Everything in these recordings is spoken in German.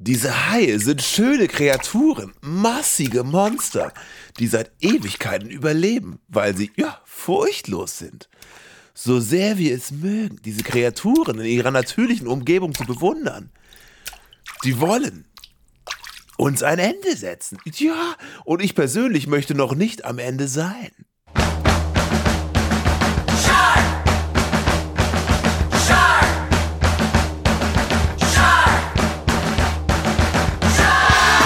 Diese Haie sind schöne Kreaturen, massige Monster, die seit Ewigkeiten überleben, weil sie, ja, furchtlos sind. So sehr wir es mögen, diese Kreaturen in ihrer natürlichen Umgebung zu bewundern. Die wollen uns ein Ende setzen. Ja, und ich persönlich möchte noch nicht am Ende sein.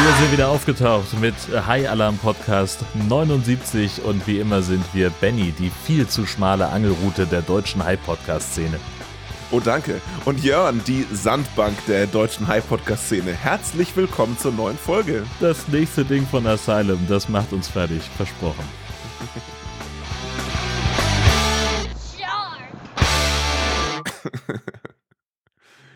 Wir sind wieder aufgetaucht mit High Alarm Podcast 79 und wie immer sind wir Benny, die viel zu schmale Angelroute der deutschen High Podcast Szene. Oh, danke. Und Jörn, die Sandbank der deutschen High Podcast Szene. Herzlich willkommen zur neuen Folge. Das nächste Ding von Asylum, das macht uns fertig, versprochen.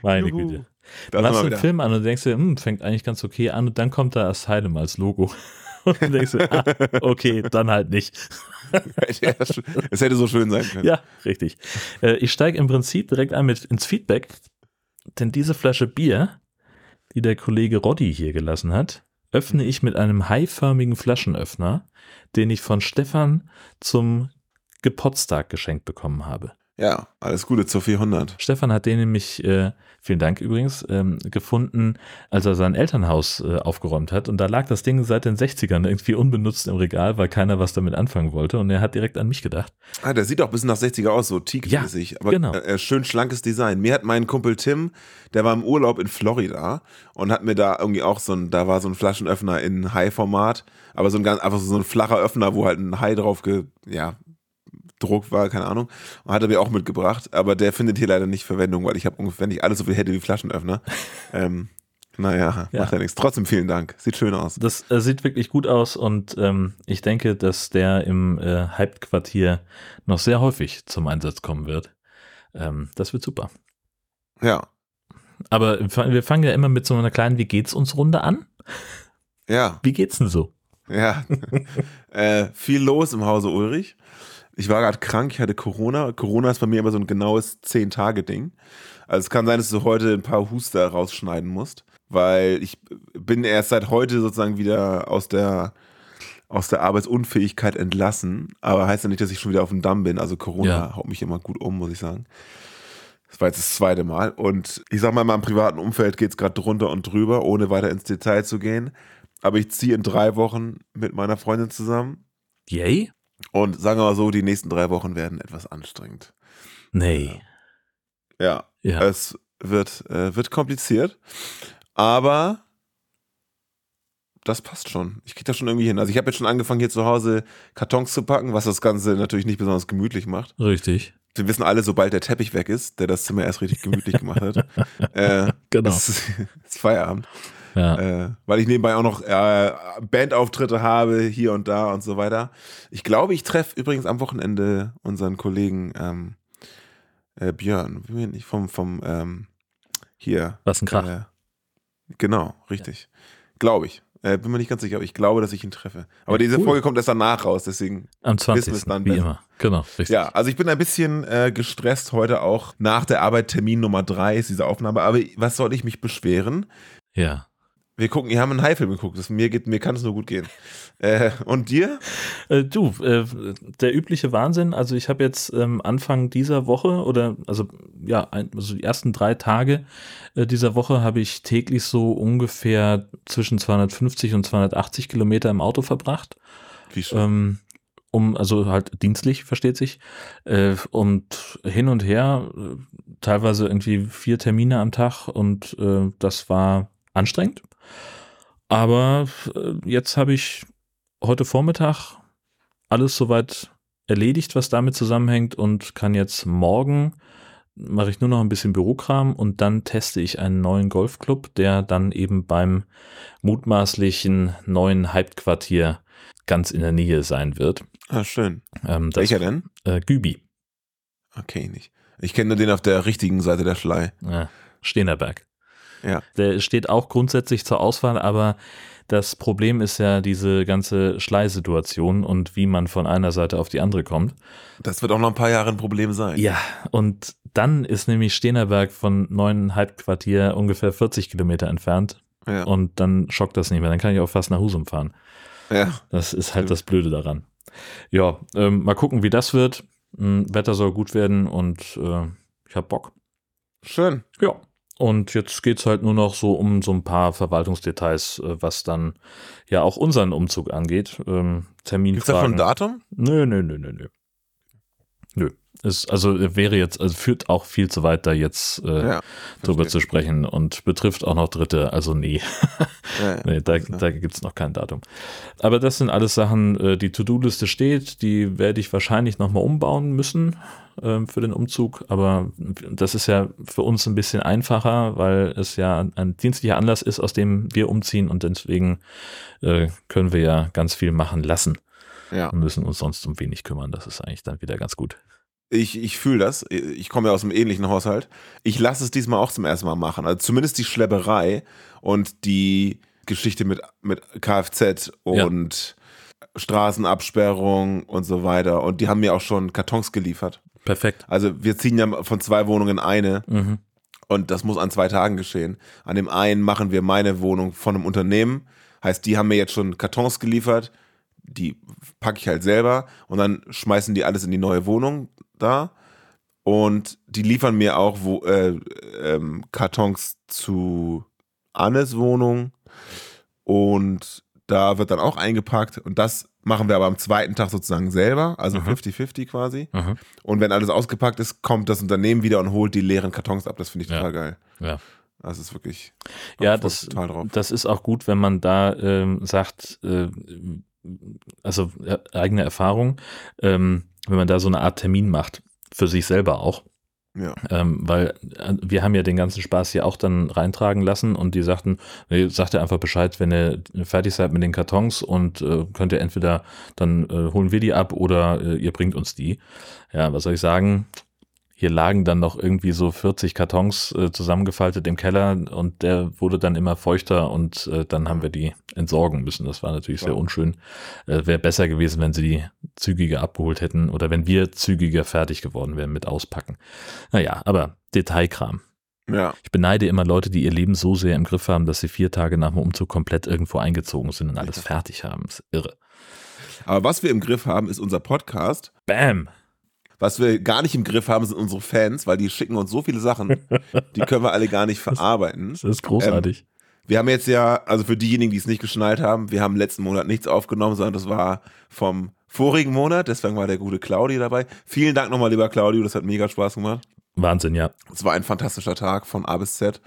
Meine Juhu. Güte. Du machst einen wieder. Film an und denkst dir, hm, fängt eigentlich ganz okay an und dann kommt da Asylum als Logo. Und dann denkst du, ah, okay, dann halt nicht. Es hätte so schön sein können. Ja, richtig. Äh, ich steige im Prinzip direkt ein mit ins Feedback, denn diese Flasche Bier, die der Kollege Roddy hier gelassen hat, öffne ich mit einem haiförmigen Flaschenöffner, den ich von Stefan zum Geburtstag geschenkt bekommen habe. Ja, alles Gute zur 400. Stefan hat den nämlich, äh, vielen Dank übrigens, ähm, gefunden, als er sein Elternhaus äh, aufgeräumt hat. Und da lag das Ding seit den 60ern irgendwie unbenutzt im Regal, weil keiner was damit anfangen wollte. Und er hat direkt an mich gedacht. Ah, der sieht auch ein bisschen nach 60er aus, so teak-mäßig. aber genau. äh, schön schlankes Design. Mir hat mein Kumpel Tim, der war im Urlaub in Florida und hat mir da irgendwie auch so ein, da war so ein Flaschenöffner in High-Format, aber so ein ganz, einfach so ein flacher Öffner, wo halt ein High drauf ge, ja, Druck war, keine Ahnung. Und hat er mir auch mitgebracht, aber der findet hier leider nicht Verwendung, weil ich habe ungefähr nicht alles so viel hätte wie Flaschenöffner. ähm, naja, Ja. macht ja nichts. Trotzdem vielen Dank. Sieht schön aus. Das äh, sieht wirklich gut aus und ähm, ich denke, dass der im äh, Hype-Quartier noch sehr häufig zum Einsatz kommen wird. Ähm, das wird super. Ja. Aber wir fangen ja immer mit so einer kleinen Wie geht's uns Runde an. Ja. Wie geht's denn so? Ja, äh, viel los im Hause Ulrich. Ich war gerade krank, ich hatte Corona. Corona ist bei mir immer so ein genaues 10-Tage-Ding. Also es kann sein, dass du heute ein paar Huster rausschneiden musst, weil ich bin erst seit heute sozusagen wieder aus der, aus der Arbeitsunfähigkeit entlassen. Aber heißt ja nicht, dass ich schon wieder auf dem Damm bin. Also Corona Ja. haut mich immer gut um, muss ich sagen. Das war jetzt das zweite Mal. Und ich sag mal, in meinem privaten Umfeld geht es gerade drunter und drüber, ohne weiter ins Detail zu gehen. Aber ich ziehe in drei Wochen mit meiner Freundin zusammen. Yay? Und sagen wir mal so, die nächsten drei Wochen werden etwas anstrengend. Nee. Ja, Ja. es wird, äh, wird kompliziert. Aber das passt schon. Ich kriege das schon irgendwie hin. Also ich habe jetzt schon angefangen, hier zu Hause Kartons zu packen, was das Ganze natürlich nicht besonders gemütlich macht. Richtig. Wir wissen alle, sobald der Teppich weg ist, der das Zimmer erst richtig gemütlich gemacht hat, äh, Genau. ist, ist Feierabend. Ja. Äh, weil ich nebenbei auch noch äh, Bandauftritte habe, hier und da und so weiter. Ich glaube, ich treffe übrigens am Wochenende unseren Kollegen ähm, äh, Björn, ich, vom, vom ähm, hier. Was ein Krach. Äh, genau, richtig. Glaube ich. Äh, bin mir nicht ganz sicher, aber ich glaube, dass ich ihn treffe. Aber Ja, diese cool. Folge kommt erst danach raus, deswegen. Am wissen wir 20. es dann wie besser. immer. Genau, richtig. Ja, also ich bin ein bisschen äh, gestresst heute auch. Nach der Arbeit Termin Nummer drei ist diese Aufnahme. Aber was soll ich mich beschweren? Ja. Wir gucken, wir haben einen Haifilm geguckt. Das, mir, geht, mir kann es nur gut gehen. Äh, und dir? Äh, du, äh, der übliche Wahnsinn, also ich habe jetzt ähm, Anfang dieser Woche oder also ja, ein, also die ersten drei Tage äh, dieser Woche habe ich täglich so ungefähr zwischen 250 und 280 Kilometer im Auto verbracht. Wie schon. Ähm, um, also halt dienstlich, versteht sich. Äh, und hin und her, äh, teilweise irgendwie vier Termine am Tag und äh, das war anstrengend. Aber äh, jetzt habe ich heute Vormittag alles soweit erledigt, was damit zusammenhängt und kann jetzt morgen mache ich nur noch ein bisschen Bürokram und dann teste ich einen neuen Golfclub, der dann eben beim mutmaßlichen neuen Hype-Quartier ganz in der Nähe sein wird. ah, schön. Ähm, das, Welcher denn? Äh, Gübi, Okay, nicht. Ich kenne nur den auf der richtigen Seite der Schlei. äh, Stenerberg. Ja. Der steht auch grundsätzlich zur Auswahl, aber das Problem ist ja diese ganze Schleisituation und wie man von einer Seite auf die andere kommt. Das wird auch noch ein paar Jahre ein Problem sein. Ja, und dann ist nämlich Stenerberg von neuneinhalb Quartier ungefähr 40 Kilometer entfernt. Ja. und dann schockt das nicht mehr. Dann kann ich auch fast nach Husum fahren. Ja. Das ist halt das Blöde daran. Ja, ähm, mal gucken, wie das wird. Hm, Wetter soll gut werden und äh, ich hab Bock. Schön. Ja. Und jetzt geht's halt nur noch so um so ein paar Verwaltungsdetails, äh, was dann ja auch unseren Umzug angeht. Ähm, Gibt's da schon ein Datum? Nö, nö, nö, nö, nö. Nö. Ist, also äh, wäre jetzt, also führt auch viel zu weit, da jetzt äh, Ja. drüber zu sprechen und betrifft auch noch Dritte. Also nee, Ja, ja. nee da, da gibt's noch kein Datum. Aber das sind alles Sachen, äh, die To-Do-Liste steht, die werde ich wahrscheinlich nochmal umbauen müssen ähm, für den Umzug. Aber das ist ja für uns ein bisschen einfacher, weil es ja ein dienstlicher Anlass ist, aus dem wir umziehen und deswegen äh, können wir ja ganz viel machen lassen Ja. und müssen uns sonst um wenig kümmern. Das ist eigentlich dann wieder ganz gut. Ich, ich fühle das. Ich komme ja aus einem ähnlichen Haushalt. Ich lasse es diesmal auch zum ersten Mal machen. Also zumindest die Schlepperei und die Geschichte mit, mit Kfz und Straßenabsperrung und so weiter. Und die haben mir auch schon Kartons geliefert. Perfekt. Also wir ziehen ja von zwei Wohnungen in eine Mhm. und das muss an zwei Tagen geschehen. An dem einen machen wir meine Wohnung von einem Unternehmen. Heißt, die haben mir jetzt schon Kartons geliefert. Die packe ich halt selber und dann schmeißen die alles in die neue Wohnung da. Und die liefern mir auch wo, äh, ähm, Kartons zu Annes Wohnung. Und da wird dann auch eingepackt. Und das machen wir aber am zweiten Tag sozusagen selber. Also Mhm. 50-50 quasi. Mhm. Und wenn alles ausgepackt ist, kommt das Unternehmen wieder und holt die leeren Kartons ab. Das finde ich Ja. total geil. Ja. Das ist wirklich. Ja, das, mich total drauf. das ist auch gut, wenn man da ähm, sagt, äh, also äh, eigene Erfahrung, ähm, wenn man da so eine Art Termin macht, für sich selber auch. Ja. Ähm, weil äh, wir haben ja den ganzen Spaß hier auch dann reintragen lassen und die sagten, nee, sagt ihr einfach Bescheid, wenn ihr fertig seid mit den Kartons und äh, könnt ihr entweder, dann äh, holen wir die ab oder äh, ihr bringt uns die. Ja, was soll ich sagen? Hier lagen dann noch irgendwie so 40 Kartons äh, zusammengefaltet im Keller und der wurde dann immer feuchter und äh, dann haben wir die entsorgen müssen. Das war natürlich sehr Ja. unschön. Äh, Wäre besser gewesen, wenn sie die zügiger abgeholt hätten oder wenn wir zügiger fertig geworden wären mit Auspacken. Naja, aber Detailkram. ja. Ich beneide immer Leute, die ihr Leben so sehr im Griff haben, dass sie vier Tage nach dem Umzug komplett irgendwo eingezogen sind und alles fertig haben. Das ist irre. Aber was wir im Griff haben, ist unser Podcast. Bam! Was wir gar nicht im Griff haben, sind unsere Fans, weil die schicken uns so viele Sachen, die können wir alle gar nicht verarbeiten. Das ist großartig. Wir haben jetzt ja, also für diejenigen, die es nicht geschnallt haben, wir haben letzten Monat nichts aufgenommen, sondern das war vom vorigen Monat, deswegen war der gute Claudio dabei. Vielen Dank nochmal, lieber Claudio, das hat mega Spaß gemacht. Wahnsinn, ja. Es war ein fantastischer Tag von A bis Z.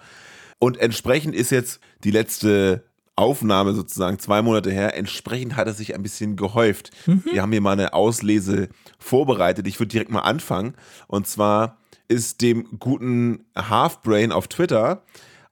Und entsprechend ist jetzt die letzte Aufnahme sozusagen zwei Monate her. Entsprechend hat es sich ein bisschen gehäuft. Wir haben hier mal eine Auslese vorbereitet. Ich würde direkt mal anfangen. Und zwar ist dem guten Halfbrain auf Twitter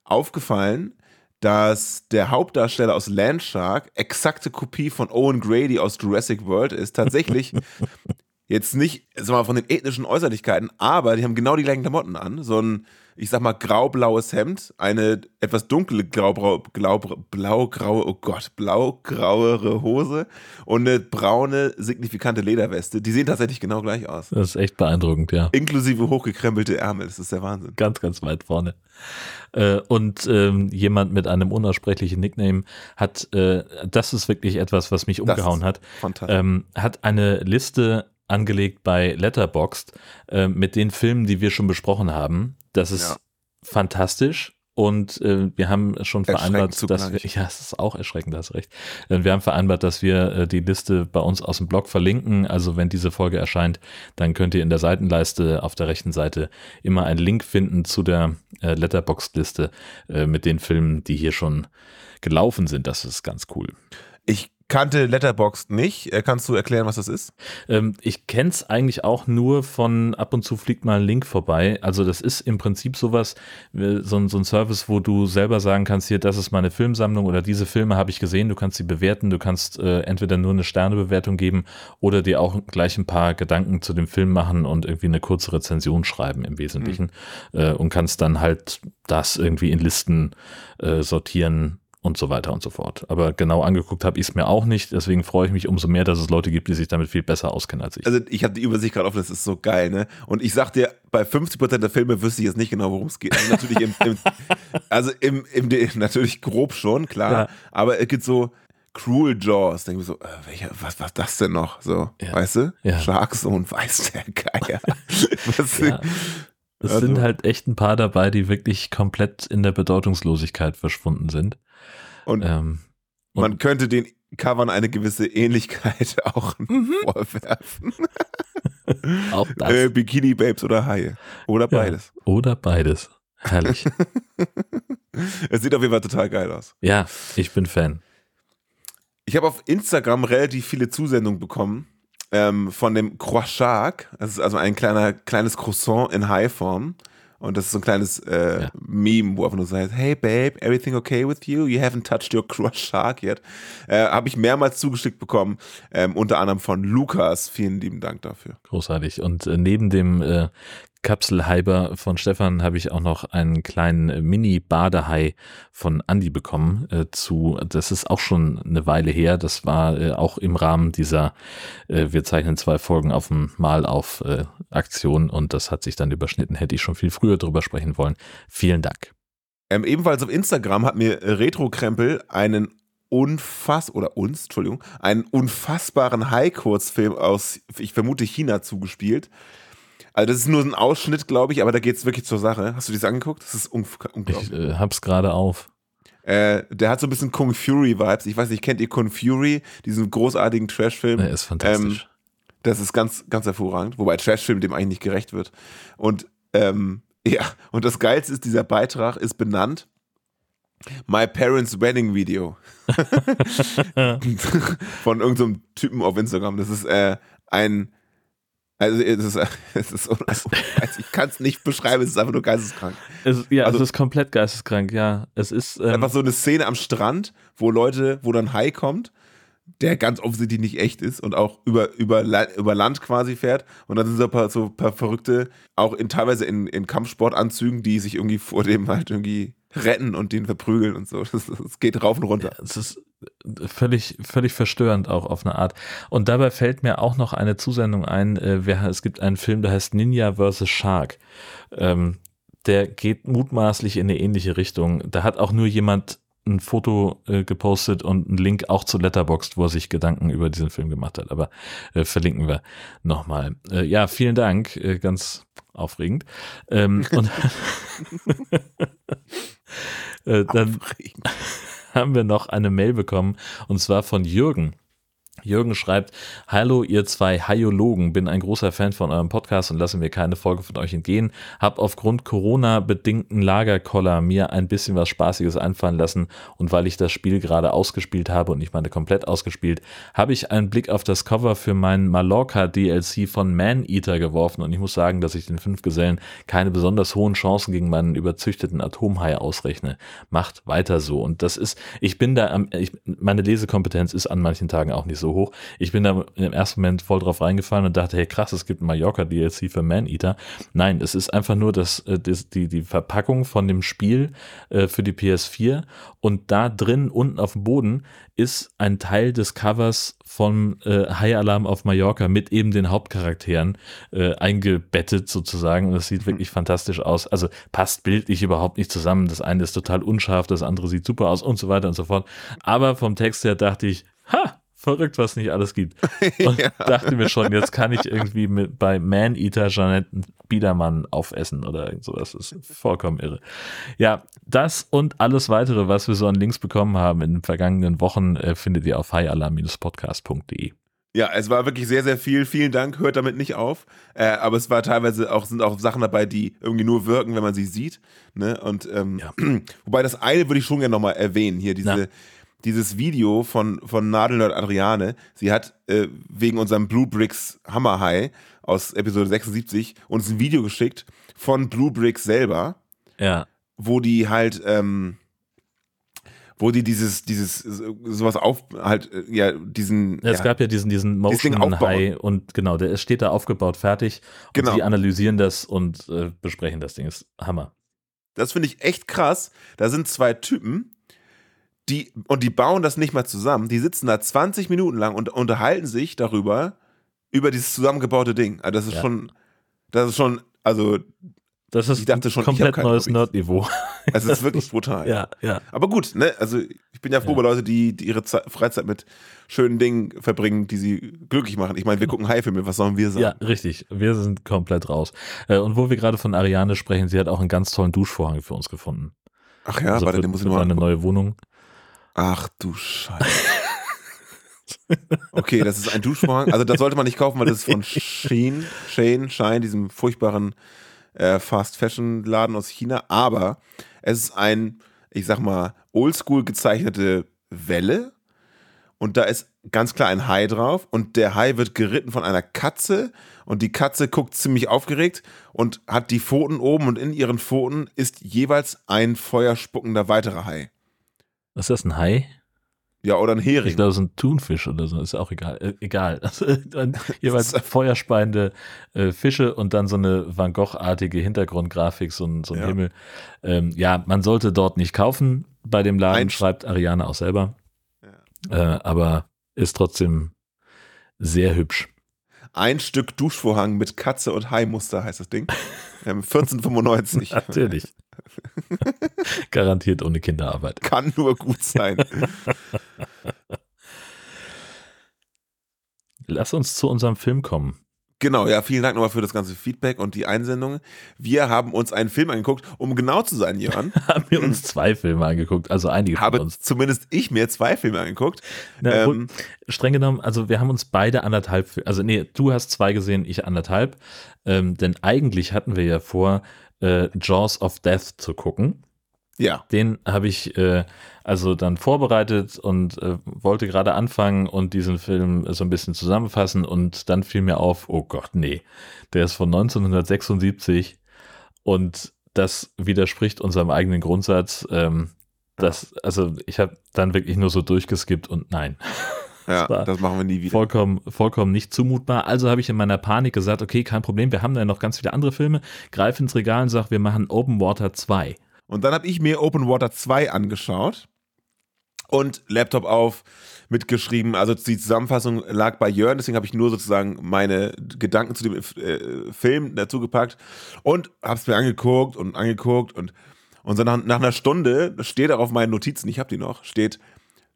aufgefallen, dass der Hauptdarsteller aus Landshark exakte Kopie von Owen Grady aus Jurassic World ist. Tatsächlich jetzt nicht, sag mal, von den ethnischen Äußerlichkeiten, aber die haben genau die gleichen Klamotten an. So ein, ich sag mal, graublaues Hemd, eine etwas dunkle graubrau, glau, blaugraue, oh Gott, blaugrauere Hose und eine braune, signifikante Lederweste. Die sehen tatsächlich genau gleich aus. Das ist echt beeindruckend, ja. Inklusive hochgekrempelte Ärmel, das ist der Wahnsinn. Ganz, ganz weit vorne. Äh, und ähm, jemand mit einem unaussprechlichen Nickname hat, äh, das ist wirklich etwas, was mich umgehauen hat, ähm, hat eine Liste angelegt bei Letterboxd äh, mit den Filmen, die wir schon besprochen haben. Das ist Ja. fantastisch. Und äh, wir haben schon vereinbart, dass wir, ja, es ist auch erschreckend, da hast recht. Äh, wir haben vereinbart, dass wir äh, die Liste bei uns aus dem Blog verlinken. Also wenn diese Folge erscheint, dann könnt ihr in der Seitenleiste auf der rechten Seite immer einen Link finden zu der äh, Letterboxd-Liste äh, mit den Filmen, die hier schon gelaufen sind. Das ist ganz cool. Ich kannte Letterboxd nicht. Äh, Kannst du erklären, was das ist? Ähm, ich kenne es eigentlich auch nur von ab und zu fliegt mal ein Link vorbei. Also das ist im Prinzip sowas, äh, so, ein- so ein Service, wo du selber sagen kannst, hier, das ist meine Filmsammlung oder diese Filme habe ich gesehen, du kannst sie bewerten, du kannst äh, entweder nur eine Sternebewertung geben oder dir auch gleich ein paar Gedanken zu dem Film machen und irgendwie eine kurze Rezension schreiben im Wesentlichen äh, und kannst dann halt das irgendwie in Listen äh, sortieren, und so weiter und so fort. Aber genau angeguckt habe ich es mir auch nicht, deswegen freue ich mich umso mehr, dass es Leute gibt, die sich damit viel besser auskennen als ich. Also ich habe die Übersicht gerade offen, das ist so geil, ne? Und ich sag dir, bei 50% der Filme wüsste ich jetzt nicht genau, worum es geht. Also natürlich im, im also im, im, natürlich grob schon, klar, ja. aber es gibt so Cruel Jaws, denke ich so, äh, welcher, was war das denn noch? So, ja. weißt du? Ja. Sharkzone, weiß der Geier. was, ja. Es also. sind halt echt ein paar dabei, die wirklich komplett in der Bedeutungslosigkeit verschwunden sind. Und, ähm, und man könnte den Covern eine gewisse Ähnlichkeit auch mhm. vorwerfen. auch das. Äh, Bikini Babes oder Haie. Oder beides. Ja, oder beides. Herrlich. es sieht auf jeden Fall total geil aus. Ja, ich bin Fan. Ich habe auf Instagram relativ viele Zusendungen bekommen ähm, von dem Croissant. Das ist also ein kleiner, kleines Croissant in High-Form. Und das ist so ein kleines äh, ja. Meme, wo einfach nur sagt, hey Babe, everything okay with you? You haven't touched your shark yet. Äh, Habe ich mehrmals zugeschickt bekommen, ähm, unter anderem von Lukas. Vielen lieben Dank dafür. Großartig. Und äh, neben dem Kapselhaiber von Stefan habe ich auch noch einen kleinen Mini-Badehai von Andy bekommen äh, zu, das ist auch schon eine Weile her, das war äh, auch im Rahmen dieser äh, Wir zeichnen zwei Folgen auf dem Mal auf äh, Aktion und das hat sich dann überschnitten, hätte ich schon viel früher drüber sprechen wollen. Vielen Dank. Ähm, ebenfalls auf Instagram hat mir Retro-Krempel einen unfass oder uns, Entschuldigung, einen unfassbaren High-Kurzfilm aus, ich vermute China zugespielt. Also das ist nur ein Ausschnitt, glaube ich, aber da geht es wirklich zur Sache. Hast du das angeguckt? Das ist unglaublich. Ich äh, hab's gerade auf. Äh, der hat so ein bisschen Kung Fury Vibes. Ich weiß nicht, kennt ihr Kung Fury, diesen großartigen Trash-Film? Der ist fantastisch. Ähm, das ist ganz, ganz hervorragend, wobei Trash-Film dem eigentlich nicht gerecht wird. Und ähm, ja, und das Geilste ist, dieser Beitrag ist benannt My Parents Wedding Video. Von irgendeinem so Typen auf Instagram. Das ist äh, ein also es ist, es ist ich kann es nicht beschreiben, es ist einfach nur geisteskrank. Es, ja, also, es ist komplett geisteskrank, ja. Es ist ähm, einfach so eine Szene am Strand, wo Leute, wo dann Hai kommt, der ganz offensichtlich nicht echt ist und auch über, über, über Land quasi fährt. Und dann sind so ein paar, so ein paar Verrückte, auch in, teilweise in, in Kampfsportanzügen, die sich irgendwie vor dem halt irgendwie retten und den verprügeln und so. Das, das geht rauf und runter. Es ist völlig, völlig verstörend auch auf eine Art. Und dabei fällt mir auch noch eine Zusendung ein. Äh, es gibt einen Film, der heißt Ninja vs. Shark. Ähm, der geht mutmaßlich in eine ähnliche Richtung. Da hat auch nur jemand ein Foto äh, gepostet und einen Link auch zu Letterboxd, wo er sich Gedanken über diesen Film gemacht hat. Aber äh, verlinken wir nochmal. Ja, vielen Dank. Ganz aufregend. Ähm, und dann aufregend. Haben wir noch eine Mail bekommen und zwar von Jürgen. Jürgen schreibt, Hallo ihr zwei Haiologen, bin ein großer Fan von eurem Podcast und lasse mir keine Folge von euch entgehen. Hab aufgrund Corona-bedingten Lagerkoller mir ein bisschen was Spaßiges einfallen lassen und weil ich das Spiel gerade ausgespielt habe und ich meine komplett ausgespielt, habe ich einen Blick auf das Cover für meinen Mallorca DLC von Man-Eater geworfen und ich muss sagen, dass ich den fünf Gesellen keine besonders hohen Chancen gegen meinen überzüchteten Atomhai ausrechne. Macht weiter so und das ist, ich bin da, ich, meine Lesekompetenz ist an manchen Tagen auch nicht so hoch. Ich bin da im ersten Moment voll drauf reingefallen und dachte, hey krass, es gibt ein Mallorca-DLC für Man-Eater. Nein, es ist einfach nur das, äh, das, die, die Verpackung von dem Spiel äh, für die PS4 und da drin, unten auf dem Boden, ist ein Teil des Covers von äh, High Alarm auf Mallorca mit eben den Hauptcharakteren äh, eingebettet sozusagen und es sieht wirklich fantastisch aus. Also passt bildlich überhaupt nicht zusammen. Das eine ist total unscharf, das andere sieht super aus und so weiter und so fort. Aber vom Text her dachte ich, ha, verrückt, was nicht alles gibt. Und ja. dachte mir schon, jetzt kann ich irgendwie mit, bei Man-Eater Jeanette Biedermann aufessen oder irgend sowas. Das ist vollkommen irre. Ja, das und alles weitere, was wir so an Links bekommen haben in den vergangenen Wochen, äh, findet ihr auf highalarm-podcast.de. Ja, es war wirklich sehr, sehr viel. Vielen Dank. Hört damit nicht auf. Äh, aber es war teilweise auch, sind auch Sachen dabei, die irgendwie nur wirken, wenn man sie sieht. Ne? Und ähm, ja. wobei das eine würde ich schon gerne nochmal erwähnen. Hier diese, Na dieses Video von, von Nadelnerd Adriane. Sie hat äh, wegen unserem Blue Bricks Hammer High aus Episode 76 uns ein Video geschickt von Blue Bricks selber. Ja. Wo die halt, ähm, wo die dieses, dieses, sowas auf, halt, äh, ja, diesen. Ja, es gab ja diesen, diesen Motion High und genau, der steht da aufgebaut, fertig. Und genau. die analysieren das und äh, besprechen das Ding. Ist Hammer. Das finde ich echt krass. Da sind zwei Typen, die, und die bauen das nicht mal zusammen. Die sitzen da 20 Minuten lang und unterhalten sich darüber, über dieses zusammengebaute Ding. Also das ist Ja. schon, das ist schon, also Das ist Ich dachte schon, ich komplett kein neues. Nerdniveau. es ist wirklich brutal. Ja, ja. Aber gut, ne, also ich bin ja froh Ja. bei Leute, die, die ihre Ze Freizeit mit schönen Dingen verbringen, die sie glücklich machen. Ich meine, wir gucken Haifilme, was sollen wir sagen? Ja, richtig. Wir sind komplett raus. Äh, Und wo wir gerade von Ariane sprechen, sie hat auch einen ganz tollen Duschvorhang für uns gefunden. Ach ja, also warte, für, den muss ich noch angucken. neue Wohnung. Ach du Scheiße. Okay, das ist ein Duschvorhang. Also das sollte man nicht kaufen, weil das ist von Shein, Shane, Shine, diesem furchtbaren äh, Fast-Fashion-Laden aus China. Aber es ist ein, ich sag mal, oldschool gezeichnete Welle. Und da ist ganz klar ein Hai drauf. Und der Hai wird geritten von einer Katze. Und die Katze guckt ziemlich aufgeregt und hat die Pfoten oben. Und in ihren Pfoten ist jeweils ein feuerspuckender weiterer Hai. Ist das ein Hai? Ja, oder ein Hering. Ich glaube, es ist ein Thunfisch oder so, ist auch egal. Äh, egal. Also, jeweils feuerspeiende äh, Fische und dann so eine Van Gogh-artige Hintergrundgrafik, so ein, so ein Ja. Himmel. Ähm, ja, man sollte dort nicht kaufen bei dem Laden, Ein- schreibt Ariane auch selber. Äh, aber ist trotzdem sehr hübsch. Ein Stück Duschvorhang mit Katze und Hai-Muster heißt das Ding. Ähm, 1495. Natürlich. Garantiert ohne Kinderarbeit. Kann nur gut sein. Lass uns zu unserem Film kommen. Genau, ja, vielen Dank nochmal für das ganze Feedback und die Einsendung. Wir haben uns einen Film angeguckt, um genau zu sein, Jörn, Haben wir uns zwei Filme angeguckt, also einige von habe uns. zumindest ich mir zwei Filme angeguckt. Na, Ähm, streng genommen, also wir haben uns beide anderthalb, also nee, du hast zwei gesehen, ich anderthalb. Ähm, denn eigentlich hatten wir ja vor, äh, Jaws of Death zu gucken. ja, Den habe ich äh, also dann vorbereitet und äh, wollte gerade anfangen und diesen Film so ein bisschen zusammenfassen und dann fiel mir auf, oh Gott, nee, der ist von 1976 und das widerspricht unserem eigenen Grundsatz. Ähm, das, also ich habe dann wirklich nur so durchgeskippt und nein, ja, das machen wir nie wieder. vollkommen, vollkommen nicht zumutbar. Also habe ich in meiner Panik gesagt, okay, kein Problem, wir haben da noch ganz viele andere Filme, greif ins Regal und sag, wir machen Open Water 2. Und dann habe ich mir Open Water 2 angeschaut und Laptop auf, mitgeschrieben. Also die Zusammenfassung lag bei Jörn, deswegen habe ich nur sozusagen meine Gedanken zu dem äh, Film dazu gepackt und habe es mir angeguckt und angeguckt und, und so nach, nach einer Stunde steht auch auf meinen Notizen, ich habe die noch, steht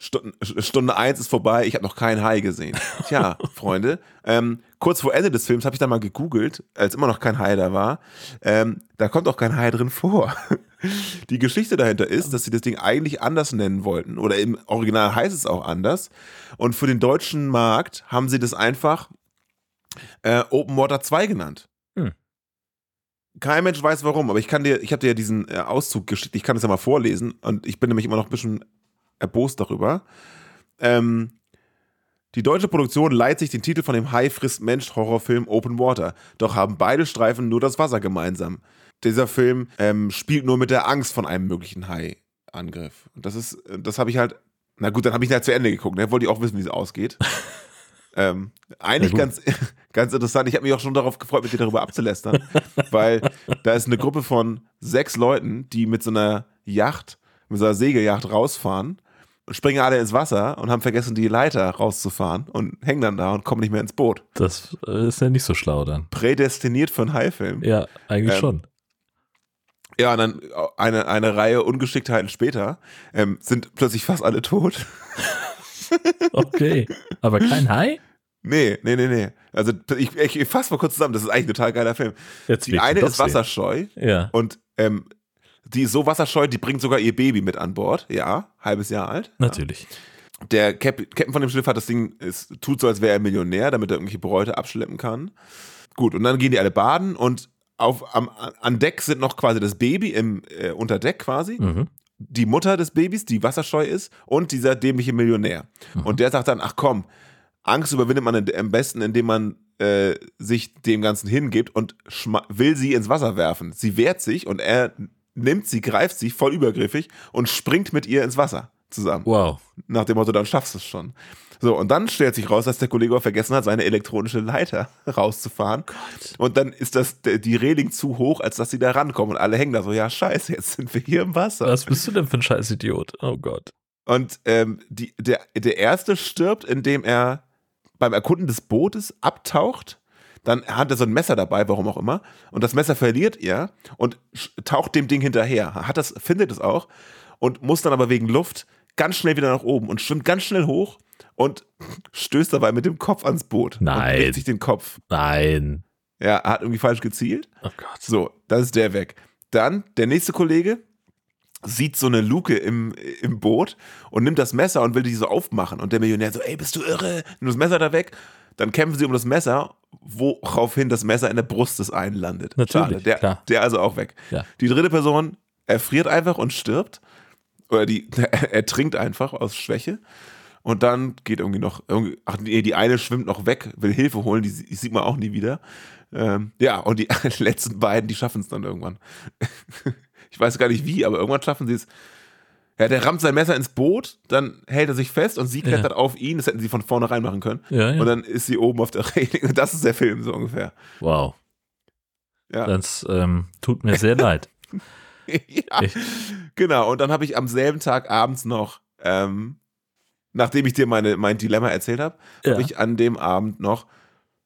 Stunde, Stunde eins ist vorbei, ich habe noch keinen Hai gesehen. Tja, Freunde, ähm, kurz vor Ende des Films habe ich dann mal gegoogelt, als immer noch kein Hai da war. Ähm, da kommt auch kein Hai drin vor. Die Geschichte dahinter ist, dass sie das Ding eigentlich anders nennen wollten. Oder im Original heißt es auch anders. Und für den deutschen Markt haben sie das einfach äh, Open Water 2 genannt. Hm. Kein Mensch weiß warum, aber ich kann dir, ich habe dir ja diesen äh, Auszug geschickt, ich kann das ja mal vorlesen und ich bin nämlich immer noch ein bisschen erbost darüber. Ähm, die deutsche Produktion leiht sich den Titel von dem Hai frisst Mensch Horrorfilm Open Water. Doch haben beide Streifen nur das Wasser gemeinsam. Dieser Film ähm, spielt nur mit der Angst von einem möglichen Hai-Angriff. Und das ist, äh, das habe ich halt, na gut, dann habe ich halt zu Ende geguckt, ne? Wollte ich auch wissen, wie es ausgeht. ähm, eigentlich ganz, ganz interessant. Ich habe mich auch schon darauf gefreut, mit dir darüber abzulästern, weil da ist eine Gruppe von sechs Leuten, die mit so einer Yacht, mit so einer Segelyacht rausfahren springen alle ins Wasser und haben vergessen, die Leiter rauszufahren und hängen dann da und kommen nicht mehr ins Boot. Das äh, ist ja nicht so schlau dann. Prädestiniert für einen Haifilm. Ja, eigentlich Ähm, schon. Ja, und dann eine, eine Reihe Ungeschicktheiten später ähm, sind plötzlich fast alle tot. Okay. Aber kein Hai? Nee, nee, nee, nee. Also ich, ich, ich fasse mal kurz zusammen, das ist eigentlich ein total geiler Film. Jetzt Die eine ist wasserscheu Ja. und ähm, die ist so wasserscheu, die bringt sogar ihr Baby mit an Bord. Ja, halbes Jahr alt. Natürlich. Der Cap Captain von dem Schiff hat das Ding, es tut so, als wäre er Millionär, damit er irgendwelche Bräute abschleppen kann. Gut, und dann gehen die alle baden und auf, am, an Deck sind noch quasi das Baby im äh, unter Deck quasi, Mhm. die Mutter des Babys, die wasserscheu ist, und dieser dämliche Millionär. Und der sagt dann, ach komm, Angst überwindet man am besten, indem man äh, sich dem Ganzen hingibt und will sie ins Wasser werfen. Sie wehrt sich und er nimmt sie, greift sie voll übergriffig und springt mit ihr ins Wasser zusammen. Wow. Nach dem Motto, dann schaffst du es schon. So, und dann stellt sich raus, dass der Kollege vergessen hat, seine elektronische Leiter rauszufahren. Und dann ist das die Reling zu hoch, als dass sie da rankommen. Und alle hängen da so, ja, scheiße, jetzt sind wir hier im Wasser. Was bist du denn für ein scheiß Idiot? Oh Gott. Und ähm, die, der, der erste stirbt, indem er beim Erkunden des Bootes abtaucht. Dann hat er so ein Messer dabei, warum auch immer. Und das Messer verliert er und taucht dem Ding hinterher. Hat das, findet es auch und muss dann aber wegen Luft ganz schnell wieder nach oben und schwimmt ganz schnell hoch und stößt dabei mit dem Kopf ans Boot. Nein. Und bricht sich den Kopf. Nein. Ja, hat irgendwie falsch gezielt. Oh Gott. So, das ist der weg. Dann der nächste Kollege sieht so eine Luke im, im Boot und nimmt das Messer und will die so aufmachen. Und der Millionär so, ey, bist du irre? Nimm das Messer da weg. Dann kämpfen sie um das Messer, woraufhin das Messer in der Brust des einen landet. Natürlich, Schade, der, klar. der also auch weg. Ja. Die dritte Person erfriert einfach und stirbt. Oder die, er trinkt einfach aus Schwäche. Und dann geht irgendwie noch, irgendwie, ach nee, die eine schwimmt noch weg, will Hilfe holen, die, die sieht man auch nie wieder. Ähm, ja, und die letzten beiden, die schaffen es dann irgendwann. ich weiß gar nicht wie, aber irgendwann schaffen sie es. Ja, der rammt sein Messer ins Boot, dann hält er sich fest und sie klettert auf ihn. Das hätten sie von vornherein machen können. Ja, ja. Und dann ist sie oben auf der Reling. Und das ist der Film, so ungefähr. Wow. Ja. Das ähm, tut mir sehr leid. ja. Ich- Genau, und dann habe ich am selben Tag abends noch, ähm, nachdem ich dir meine, mein Dilemma erzählt habe, Ja. habe ich an dem Abend noch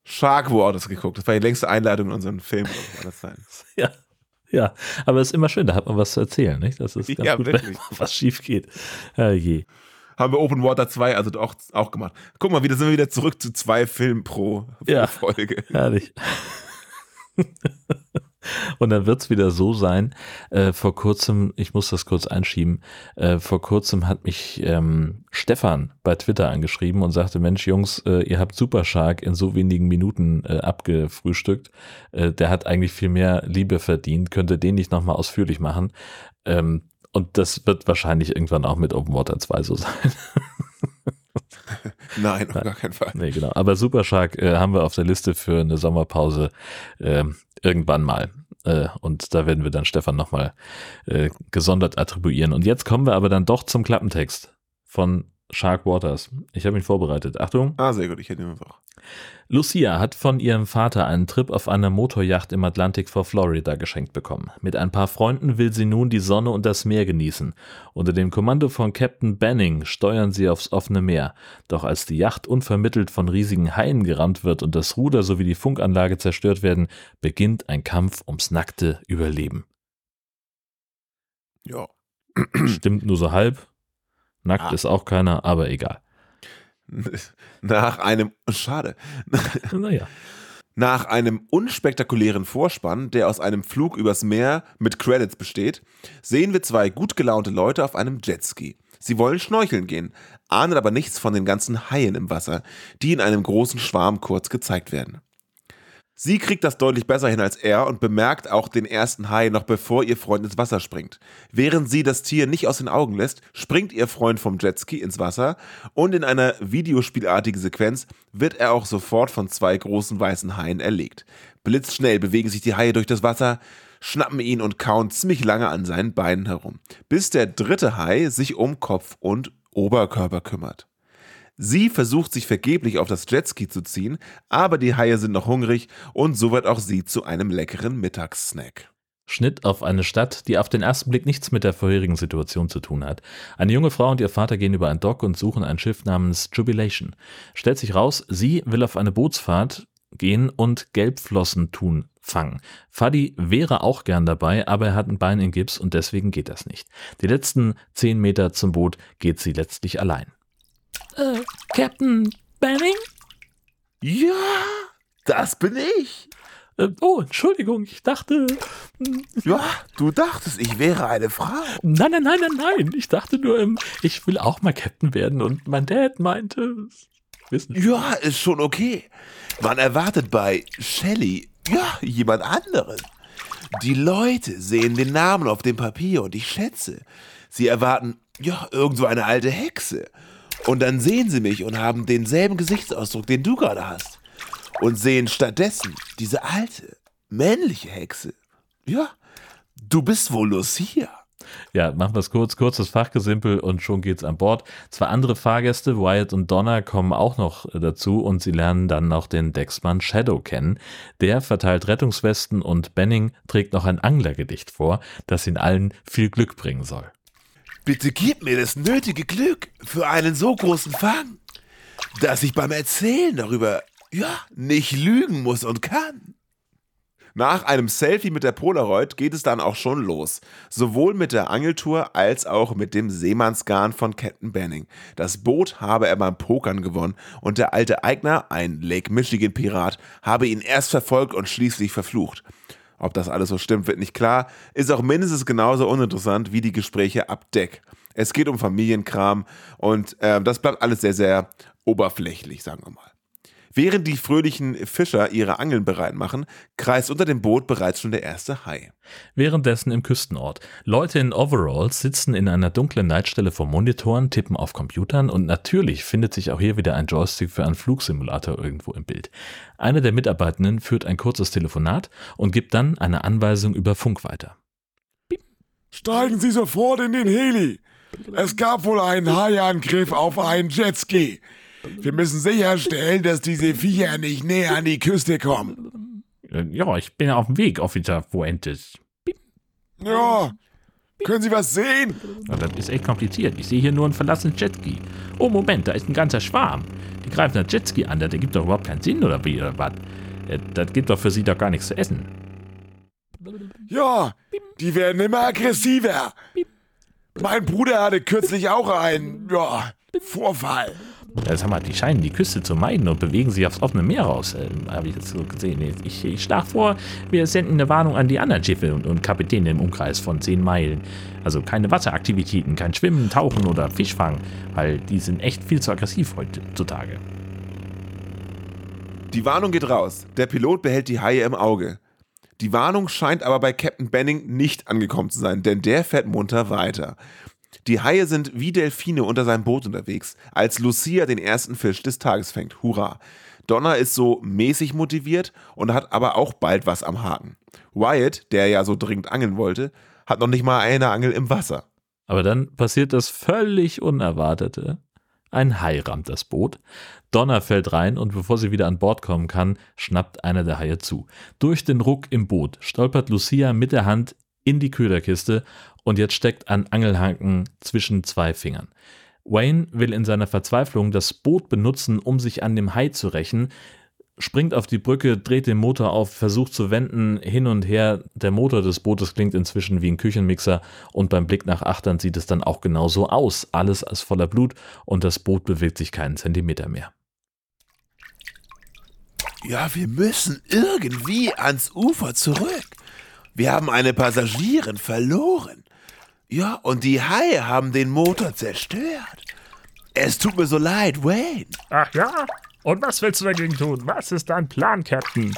Shark Waters geguckt. Das war die längste Einleitung in unseren Film. glaub ich, aller Zeiten. Ja. Ja, aber es ist immer schön, da hat man was zu erzählen, nicht? Das ist ganz Ja, gut, wirklich. wenn was schief geht. je. Haben wir Open Water 2 also auch, auch gemacht. Guck mal, wieder sind wir wieder zurück zu zwei Filmen pro, pro Ja. Folge. Herrlich. Und dann wird es wieder so sein, äh, vor kurzem, ich muss das kurz einschieben, äh, vor kurzem hat mich ähm, Stefan bei Twitter angeschrieben und sagte, Mensch Jungs, äh, ihr habt Super Shark in so wenigen Minuten äh, abgefrühstückt. Äh, der hat eigentlich viel mehr Liebe verdient, könnte den nicht nochmal ausführlich machen. Ähm, und das wird wahrscheinlich irgendwann auch mit Open Water 2 so sein. Nein, auf gar keinen Fall. Nee, genau. Aber Super Shark äh, haben wir auf der Liste für eine Sommerpause äh, irgendwann mal. Äh, und da werden wir dann Stefan nochmal äh, gesondert attribuieren. Und jetzt kommen wir aber dann doch zum Klappentext von Shark Waters. Ich habe ihn vorbereitet. Achtung. Ah, sehr gut, ich hätte ihn auch. Lucia hat von ihrem Vater einen Trip auf einer Motorjacht im Atlantik vor Florida geschenkt bekommen. Mit ein paar Freunden will sie nun die Sonne und das Meer genießen. Unter dem Kommando von Captain Banning steuern sie aufs offene Meer. Doch als die Yacht unvermittelt von riesigen Haien gerammt wird und das Ruder sowie die Funkanlage zerstört werden, beginnt ein Kampf ums nackte Überleben. Ja. Stimmt nur so halb. Nackt Ah. ist auch keiner, aber egal. Nach einem, schade, Naja. Nach einem unspektakulären Vorspann, der aus einem Flug übers Meer mit Credits besteht, sehen wir zwei gut gelaunte Leute auf einem Jetski. Sie wollen schnorcheln gehen, ahnen aber nichts von den ganzen Haien im Wasser, die in einem großen Schwarm kurz gezeigt werden. Sie kriegt das deutlich besser hin als er und bemerkt auch den ersten Hai noch bevor ihr Freund ins Wasser springt. Während sie das Tier nicht aus den Augen lässt, springt ihr Freund vom Jetski ins Wasser und in einer videospielartigen Sequenz wird er auch sofort von zwei großen weißen Haien erlegt. Blitzschnell bewegen sich die Haie durch das Wasser, schnappen ihn und kauen ziemlich lange an seinen Beinen herum, bis der dritte Hai sich um Kopf und Oberkörper kümmert. Sie versucht sich vergeblich auf das Jetski zu ziehen, aber die Haie sind noch hungrig und so wird auch sie zu einem leckeren Mittagssnack. Schnitt auf eine Stadt, die auf den ersten Blick nichts mit der vorherigen Situation zu tun hat. Eine junge Frau und ihr Vater gehen über ein Dock und suchen ein Schiff namens Jubilation. Stellt sich raus, sie will auf eine Bootsfahrt gehen und Gelbflossentun fangen. Fadi wäre auch gern dabei, aber er hat ein Bein in Gips und deswegen geht das nicht. Die letzten zehn Meter zum Boot geht sie letztlich allein. Äh, Captain Banning? Ja, das bin ich. Äh, oh, Entschuldigung, ich dachte. Ja, du dachtest, ich wäre eine Frau. Nein, nein, nein, nein, nein. Ich dachte nur, ähm, ich will auch mal Captain werden und mein Dad meinte, wissen Sie. Ja, ist schon okay. Man erwartet bei Shelley, ja, jemand anderen. Die Leute sehen den Namen auf dem Papier und ich schätze, sie erwarten, ja, irgendwo eine alte Hexe. Und dann sehen sie mich und haben denselben Gesichtsausdruck, den du gerade hast. Und sehen stattdessen diese alte, männliche Hexe. Ja, du bist wohl Lucia. Ja, machen wir es kurz, kurzes Fachgesimpel und schon geht's an Bord. Zwei andere Fahrgäste, Wyatt und Donna, kommen auch noch äh, dazu und sie lernen dann noch den Decksmann Shadow kennen. Der verteilt Rettungswesten und Benning trägt noch ein Anglergedicht vor, das ihnen allen viel Glück bringen soll. Bitte gib mir das nötige Glück für einen so großen Fang, dass ich beim Erzählen darüber, ja, nicht lügen muss und kann. Nach einem Selfie mit der Polaroid geht es dann auch schon los. Sowohl mit der Angeltour als auch mit dem Seemannsgarn von Captain Banning. Das Boot habe er beim Pokern gewonnen und der alte Eigner, ein Lake Michigan Pirat, habe ihn erst verfolgt und schließlich verflucht. Ob das alles so stimmt, wird nicht klar, ist auch mindestens genauso uninteressant wie die Gespräche ab Deck. Es geht um Familienkram und äh, das bleibt alles sehr, sehr oberflächlich, sagen wir mal. Während die fröhlichen Fischer ihre Angeln bereit machen, kreist unter dem Boot bereits schon der erste Hai. Währenddessen im Küstenort. Leute in Overalls sitzen in einer dunklen Leitstelle vor Monitoren, tippen auf Computern und natürlich findet sich auch hier wieder ein Joystick für einen Flugsimulator irgendwo im Bild. Einer der Mitarbeitenden führt ein kurzes Telefonat und gibt dann eine Anweisung über Funk weiter. Steigen Sie sofort in den Heli. Es gab wohl einen Haiangriff auf einen Jetski. Wir müssen sicherstellen, dass diese Viecher nicht näher an die Küste kommen. Äh, Ja, ich bin auf dem Weg, Officer Fuentes. Ja, können Sie was sehen? Ja, das ist echt kompliziert. Ich sehe hier nur einen verlassenen Jetski. Oh, Moment, da ist ein ganzer Schwarm. Die greifen das Jetski an, das ergibt doch überhaupt keinen Sinn, oder wie, oder was? Äh, Das gibt doch für sie doch gar nichts zu essen. Ja, die werden immer aggressiver. Mein Bruder hatte kürzlich auch einen, ja, Vorfall. Ja, sag mal, die scheinen die Küste zu meiden und bewegen sich aufs offene Meer raus. Äh, Habe ich jetzt so gesehen. Ich, ich schlage vor, wir senden eine Warnung an die anderen Schiffe und, und Kapitäne im Umkreis von 10 Meilen. Also keine Wasseraktivitäten, kein Schwimmen, Tauchen oder Fischfang, weil die sind echt viel zu aggressiv heutzutage. Die Warnung geht raus. Der Pilot behält die Haie im Auge. Die Warnung scheint aber bei Captain Benning nicht angekommen zu sein, denn der fährt munter weiter. Die Haie sind wie Delfine unter seinem Boot unterwegs, als Lucia den ersten Fisch des Tages fängt. Hurra! Donner ist so mäßig motiviert und hat aber auch bald was am Haken. Wyatt, der ja so dringend angeln wollte, hat noch nicht mal eine Angel im Wasser. Aber dann passiert das völlig Unerwartete. Ein Hai rammt das Boot, Donner fällt rein und bevor sie wieder an Bord kommen kann, schnappt einer der Haie zu. Durch den Ruck im Boot stolpert Lucia mit der Hand in die Köderkiste und jetzt steckt ein Angelhaken zwischen zwei Fingern. Wayne will in seiner Verzweiflung das Boot benutzen, um sich an dem Hai zu rächen, springt auf die Brücke, dreht den Motor auf, versucht zu wenden, hin und her. Der Motor des Bootes klingt inzwischen wie ein Küchenmixer und beim Blick nach Achtern sieht es dann auch genauso aus. Alles ist voller Blut und das Boot bewegt sich keinen Zentimeter mehr. Ja, wir müssen irgendwie ans Ufer zurück. Wir haben eine Passagierin verloren. Ja, und die Haie haben den Motor zerstört. Es tut mir so leid, Wayne. Ach ja? Und was willst du dagegen tun? Was ist dein Plan, Captain?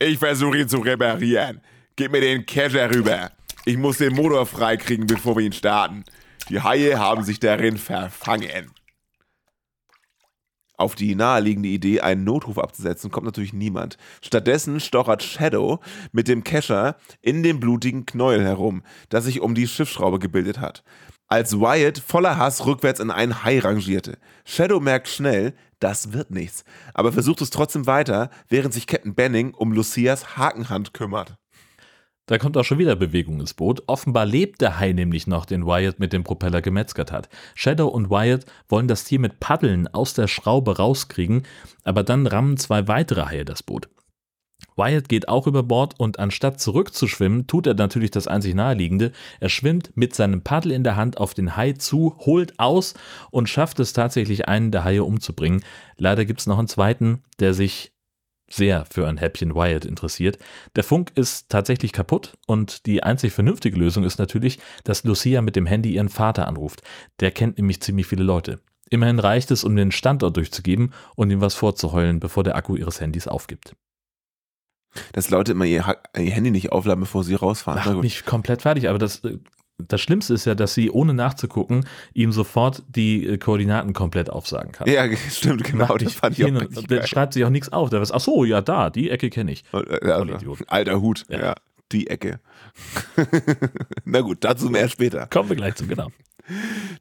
Ich versuche ihn zu reparieren. Gib mir den Kescher rüber. Ich muss den Motor freikriegen, bevor wir ihn starten. Die Haie haben sich darin verfangen. Auf die naheliegende Idee, einen Notruf abzusetzen, kommt natürlich niemand. Stattdessen stochert Shadow mit dem Kescher in dem blutigen Knäuel herum, das sich um die Schiffsschraube gebildet hat. Als Wyatt voller Hass rückwärts in einen Hai rangierte. Shadow merkt schnell, das wird nichts, aber versucht es trotzdem weiter, während sich Captain Benning um Lucias Hakenhand kümmert. Da kommt auch schon wieder Bewegung ins Boot. Offenbar lebt der Hai nämlich noch, den Wyatt mit dem Propeller gemetzgert hat. Shadow und Wyatt wollen das Tier mit Paddeln aus der Schraube rauskriegen, aber dann rammen zwei weitere Haie das Boot. Wyatt geht auch über Bord und anstatt zurückzuschwimmen, tut er natürlich das einzig naheliegende. Er schwimmt mit seinem Paddel in der Hand auf den Hai zu, holt aus und schafft es tatsächlich, einen der Haie umzubringen. Leider gibt es noch einen zweiten, der sich sehr für ein Häppchen Wyatt interessiert. Der Funk ist tatsächlich kaputt und die einzig vernünftige Lösung ist natürlich, dass Lucia mit dem Handy ihren Vater anruft. Der kennt nämlich ziemlich viele Leute. Immerhin reicht es, um den Standort durchzugeben und ihm was vorzuheulen, bevor der Akku ihres Handys aufgibt. Dass Leute immer ihr, Ha- ihr Handy nicht aufladen, bevor sie rausfahren. Macht mich komplett fertig, aber das, äh, das Schlimmste ist ja, dass sie ohne nachzugucken ihm sofort die äh, Koordinaten komplett aufsagen kann. Ja, stimmt, genau. Macht Das fand ich auch hin Der geil. schreibt sich auch nichts auf. Der weiß, ach so, ja, da, die Ecke kenne ich. Äh, ja, alter Hut, ja. Ja. die Ecke. Na gut, dazu mehr später. Kommen wir gleich zu, genau.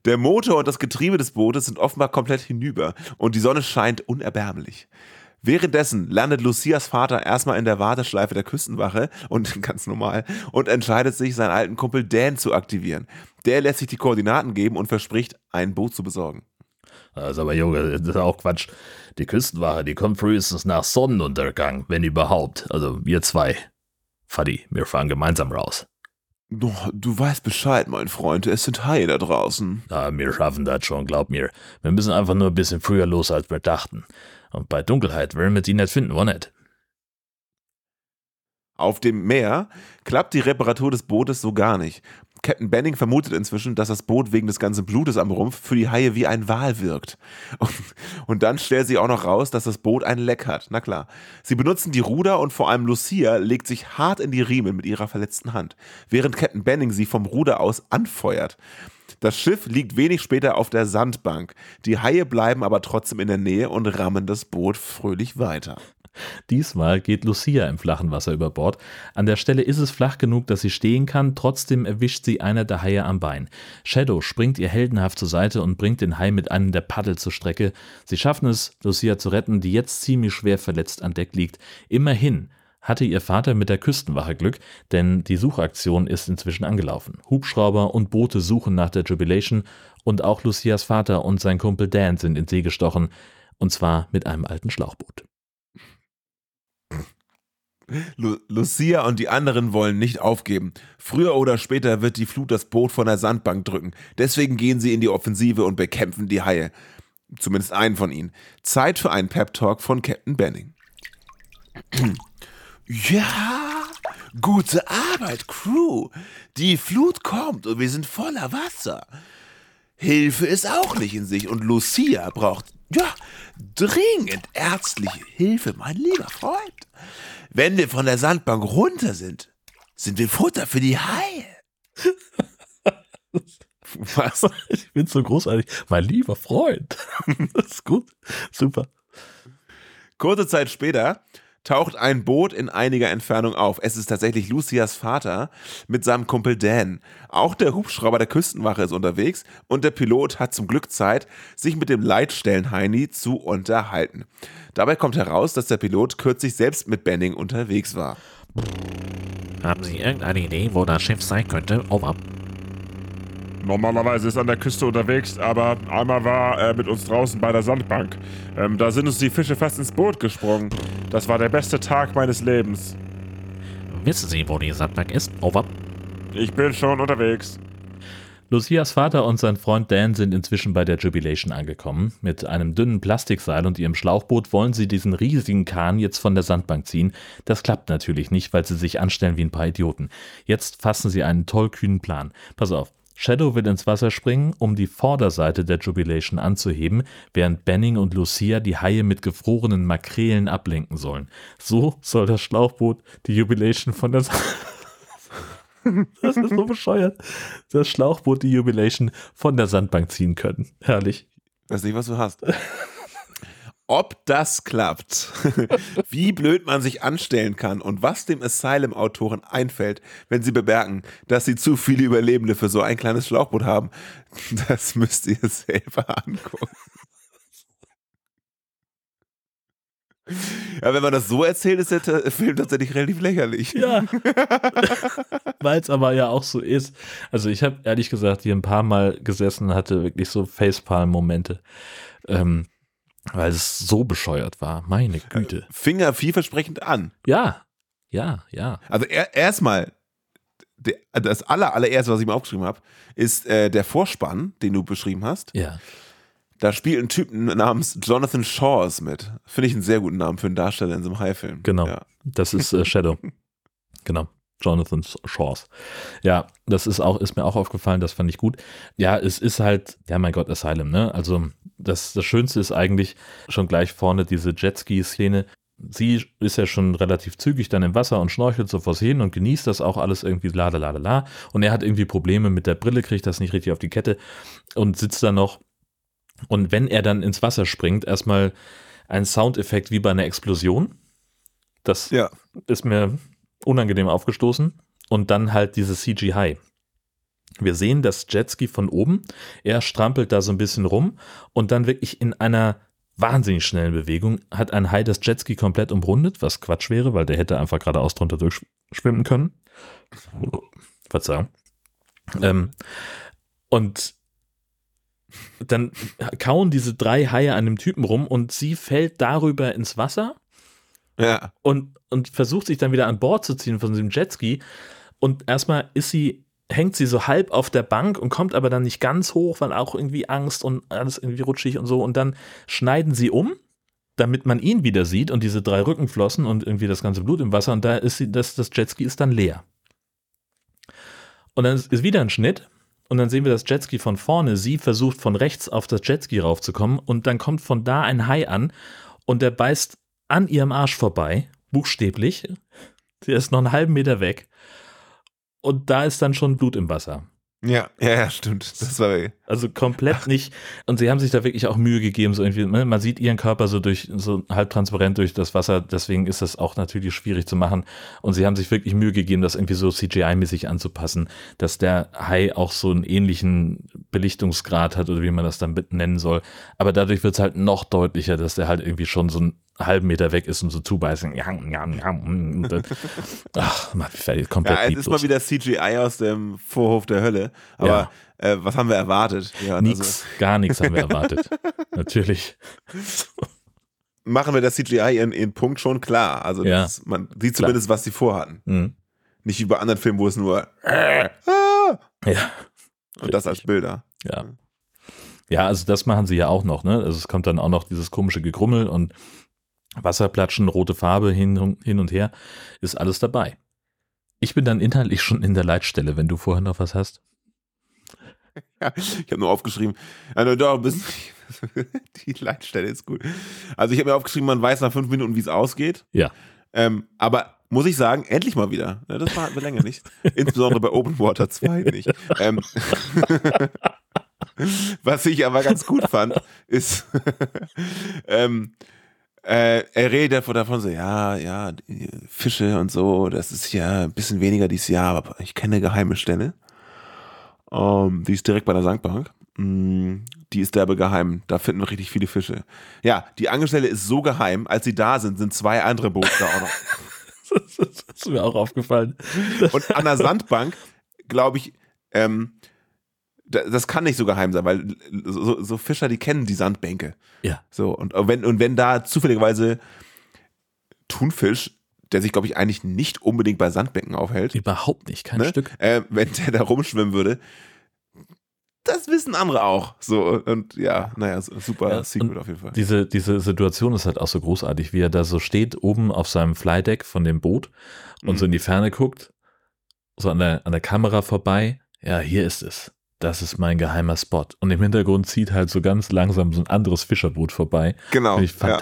Der Motor und das Getriebe des Bootes sind offenbar komplett hinüber und die Sonne scheint unerbärmlich. Währenddessen landet Lucias Vater erstmal in der Warteschleife der Küstenwache und ganz normal und entscheidet sich, seinen alten Kumpel Dan zu aktivieren. Der lässt sich die Koordinaten geben und verspricht, ein Boot zu besorgen. Also aber Junge, das ist auch Quatsch. Die Küstenwache, die kommt frühestens nach Sonnenuntergang, wenn überhaupt. Also wir zwei. Fadi, wir fahren gemeinsam raus. Du, du weißt Bescheid, mein Freund, es sind Haie da draußen. Ja, wir schaffen das schon, glaub mir. Wir müssen einfach nur ein bisschen früher los, als wir dachten. Und bei Dunkelheit werden wir sie nicht finden, wo nicht? Auf dem Meer klappt die Reparatur des Bootes so gar nicht. Captain Benning vermutet inzwischen, dass das Boot wegen des ganzen Blutes am Rumpf für die Haie wie ein Wal wirkt. Und, und dann stellt sie auch noch raus, dass das Boot ein Leck hat. Na klar. Sie benutzen die Ruder und vor allem Lucia legt sich hart in die Riemen mit ihrer verletzten Hand, während Captain Benning sie vom Ruder aus anfeuert. Das Schiff liegt wenig später auf der Sandbank. Die Haie bleiben aber trotzdem in der Nähe und rammen das Boot fröhlich weiter. Diesmal geht Lucia im flachen Wasser über Bord. An der Stelle ist es flach genug, dass sie stehen kann, trotzdem erwischt sie einer der Haie am Bein. Shadow springt ihr heldenhaft zur Seite und bringt den Hai mit einem der Paddel zur Strecke. Sie schaffen es, Lucia zu retten, die jetzt ziemlich schwer verletzt an Deck liegt. Immerhin hatte ihr Vater mit der Küstenwache Glück, denn die Suchaktion ist inzwischen angelaufen. Hubschrauber und Boote suchen nach der Jubilation und auch Lucias Vater und sein Kumpel Dan sind in See gestochen, und zwar mit einem alten Schlauchboot. Lu Lucia und die anderen wollen nicht aufgeben. Früher oder später wird die Flut das Boot von der Sandbank drücken. Deswegen gehen sie in die Offensive und bekämpfen die Haie. Zumindest einen von ihnen. Zeit für einen Pep-Talk von Captain Benning. Ja, gute Arbeit, Crew. Die Flut kommt und wir sind voller Wasser. Hilfe ist auch nicht in sich und Lucia braucht, ja, dringend ärztliche Hilfe, mein lieber Freund. Wenn wir von der Sandbank runter sind, sind wir Futter für die Haie. Was? Ich bin so großartig. Mein lieber Freund. Das ist gut. Super. Kurze Zeit später taucht ein Boot in einiger Entfernung auf. Es ist tatsächlich Lucias Vater mit seinem Kumpel Dan. Auch der Hubschrauber der Küstenwache ist unterwegs und der Pilot hat zum Glück Zeit, sich mit dem Leitstellen-Heini zu unterhalten. Dabei kommt heraus, dass der Pilot kürzlich selbst mit Benning unterwegs war. Haben Sie irgendeine Idee, wo das Schiff sein könnte? Over. Normalerweise ist er an der Küste unterwegs, aber einmal war er mit uns draußen bei der Sandbank. Ähm, da sind uns die Fische fast ins Boot gesprungen. Das war der beste Tag meines Lebens. Wissen Sie, wo die Sandbank ist? Over. Ich bin schon unterwegs. Lucias Vater und sein Freund Dan sind inzwischen bei der Jubilation angekommen. Mit einem dünnen Plastikseil und ihrem Schlauchboot wollen sie diesen riesigen Kahn jetzt von der Sandbank ziehen. Das klappt natürlich nicht, weil sie sich anstellen wie ein paar Idioten. Jetzt fassen sie einen tollkühnen Plan. Pass auf. Shadow will ins Wasser springen, um die Vorderseite der Jubilation anzuheben, während Benning und Lucia die Haie mit gefrorenen Makrelen ablenken sollen. So soll das Schlauchboot die Jubilation von der Das ist so bescheuert. Das Schlauchboot die Jubilation von der Sandbank ziehen können. Herrlich. Weiß nicht, was du hast. Ob das klappt, wie blöd man sich anstellen kann und was dem Asylum-Autoren einfällt, wenn sie bemerken, dass sie zu viele Überlebende für so ein kleines Schlauchboot haben, das müsst ihr selber angucken. Ja, wenn man das so erzählt, ist der Film tatsächlich relativ lächerlich. Ja. Weil es aber ja auch so ist. Also ich habe ehrlich gesagt hier ein paar Mal gesessen und hatte wirklich so Facepalm-Momente. Ähm, weil es so bescheuert war. Meine Güte. Fing ja vielversprechend an. Ja, ja, ja. Also er, erstmal, der, das aller, allererste, was ich mir aufgeschrieben habe, ist äh, der Vorspann, den du beschrieben hast. Ja. Da spielt ein Typ namens Jonathan Shawes mit. Finde ich einen sehr guten Namen für einen Darsteller in so einem High-Film. Genau. Ja. Das ist äh, Shadow. genau. Jonathan Shaws. Ja, das ist auch, ist mir auch aufgefallen, das fand ich gut. Ja, es ist halt, ja mein Gott, Asylum, ne? Also das, das Schönste ist eigentlich schon gleich vorne diese Jetski-Szene. Sie ist ja schon relativ zügig dann im Wasser und schnorchelt so vor sich hin und genießt das auch alles irgendwie la la la la. Und er hat irgendwie Probleme mit der Brille, kriegt das nicht richtig auf die Kette und sitzt da noch. Und wenn er dann ins Wasser springt, erstmal ein Soundeffekt wie bei einer Explosion. Das Ja. ist mir unangenehm aufgestoßen. Und dann halt dieses CGI. Wir sehen das Jetski von oben. Er strampelt da so ein bisschen rum und dann wirklich in einer wahnsinnig schnellen Bewegung hat ein Hai das Jetski komplett umrundet, was Quatsch wäre, weil der hätte einfach geradeaus drunter durchschwimmen können. Verzeihung. Ähm, und dann kauen diese drei Haie an dem Typen rum und sie fällt darüber ins Wasser Ja. und, und versucht sich dann wieder an Bord zu ziehen von diesem Jetski. Und erstmal ist sie, hängt sie so halb auf der Bank und kommt aber dann nicht ganz hoch, weil auch irgendwie Angst und alles irgendwie rutschig und so. Und dann schneiden sie um, damit man ihn wieder sieht und diese drei Rückenflossen und irgendwie das ganze Blut im Wasser. Und da ist sie, das, das Jetski ist dann leer. Und dann ist ist wieder ein Schnitt. Und dann sehen wir das Jetski von vorne. Sie versucht von rechts auf das Jetski raufzukommen. Und dann kommt von da ein Hai an und der beißt an ihrem Arsch vorbei, buchstäblich. Der ist noch einen halben Meter weg. Und da ist dann schon Blut im Wasser. Ja, ja, ja, stimmt. Das war Also komplett nicht. Und sie haben sich da wirklich auch Mühe gegeben, so irgendwie, ne? man sieht ihren Körper so durch, so halb transparent durch das Wasser, deswegen ist das auch natürlich schwierig zu machen. Und sie haben sich wirklich Mühe gegeben, das irgendwie so CGI-mäßig anzupassen, dass der Hai auch so einen ähnlichen Belichtungsgrad hat oder wie man das dann nennen soll. Aber dadurch wird es halt noch deutlicher, dass der halt irgendwie schon so einen halben Meter weg ist und so zubeißen. Ja, ja, ja, ach, man komplett Ja, es ist mal wieder CGI aus dem Vorhof der Hölle. Aber äh, was haben wir erwartet? Ja, also Nix, gar nichts haben wir erwartet. Natürlich. machen wir das CGI ihren, ihren Punkt schon klar. Also Ja. das, man sieht zumindest, was sie vorhatten. Mhm. Nicht wie bei anderen Filmen, wo es nur ah, Ja. und das als Bilder. Ja. Ja, also das machen sie ja auch noch, ne? Also es kommt dann auch noch dieses komische Gegrummel und Wasserplatschen, rote Farbe hin, hin und her, ist alles dabei. Ich bin dann inhaltlich schon in der Leitstelle, wenn du vorher noch was hast. Ja, ich habe nur aufgeschrieben, also doch, bis, die Leitstelle ist gut. Also ich habe mir aufgeschrieben, man weiß nach fünf Minuten, wie es ausgeht. Ja. Ähm, aber muss ich sagen, endlich mal wieder. Das war wir länger nicht. Insbesondere bei Open Water 2 nicht. Ähm, was ich aber ganz gut fand, ist, ähm, äh, er redet davon, so, ja, ja, Fische und so, das ist ja ein bisschen weniger dieses Jahr, aber ich kenne eine geheime Stelle. Ähm, die ist direkt bei der Sandbank. Mm, Die ist derbe geheim. Da finden wir richtig viele Fische. Ja, die Angelstelle ist so geheim, als sie da sind, sind zwei andere Boote da auch noch. Das ist mir auch aufgefallen. Und an der Sandbank, glaube ich, ähm, da- das kann nicht so geheim sein, weil so, so Fischer, die kennen die Sandbänke. Ja. So, und wenn, und wenn da zufälligerweise Thunfisch, der sich, glaube ich, eigentlich nicht unbedingt bei Sandbänken aufhält, Überhaupt nicht, kein ne? Stück. äh, wenn der da rumschwimmen würde, das wissen andere auch. So, und ja, naja, super Ja, Secret auf jeden Fall. Diese, diese Situation ist halt auch so großartig, wie er da so steht, oben auf seinem Flydeck von dem Boot und Mhm. so in die Ferne guckt, so an der, an der Kamera vorbei. Ja, hier ist es. Das ist mein geheimer Spot. Und im Hintergrund zieht halt so ganz langsam so ein anderes Fischerboot vorbei. Genau. Finde ich ja.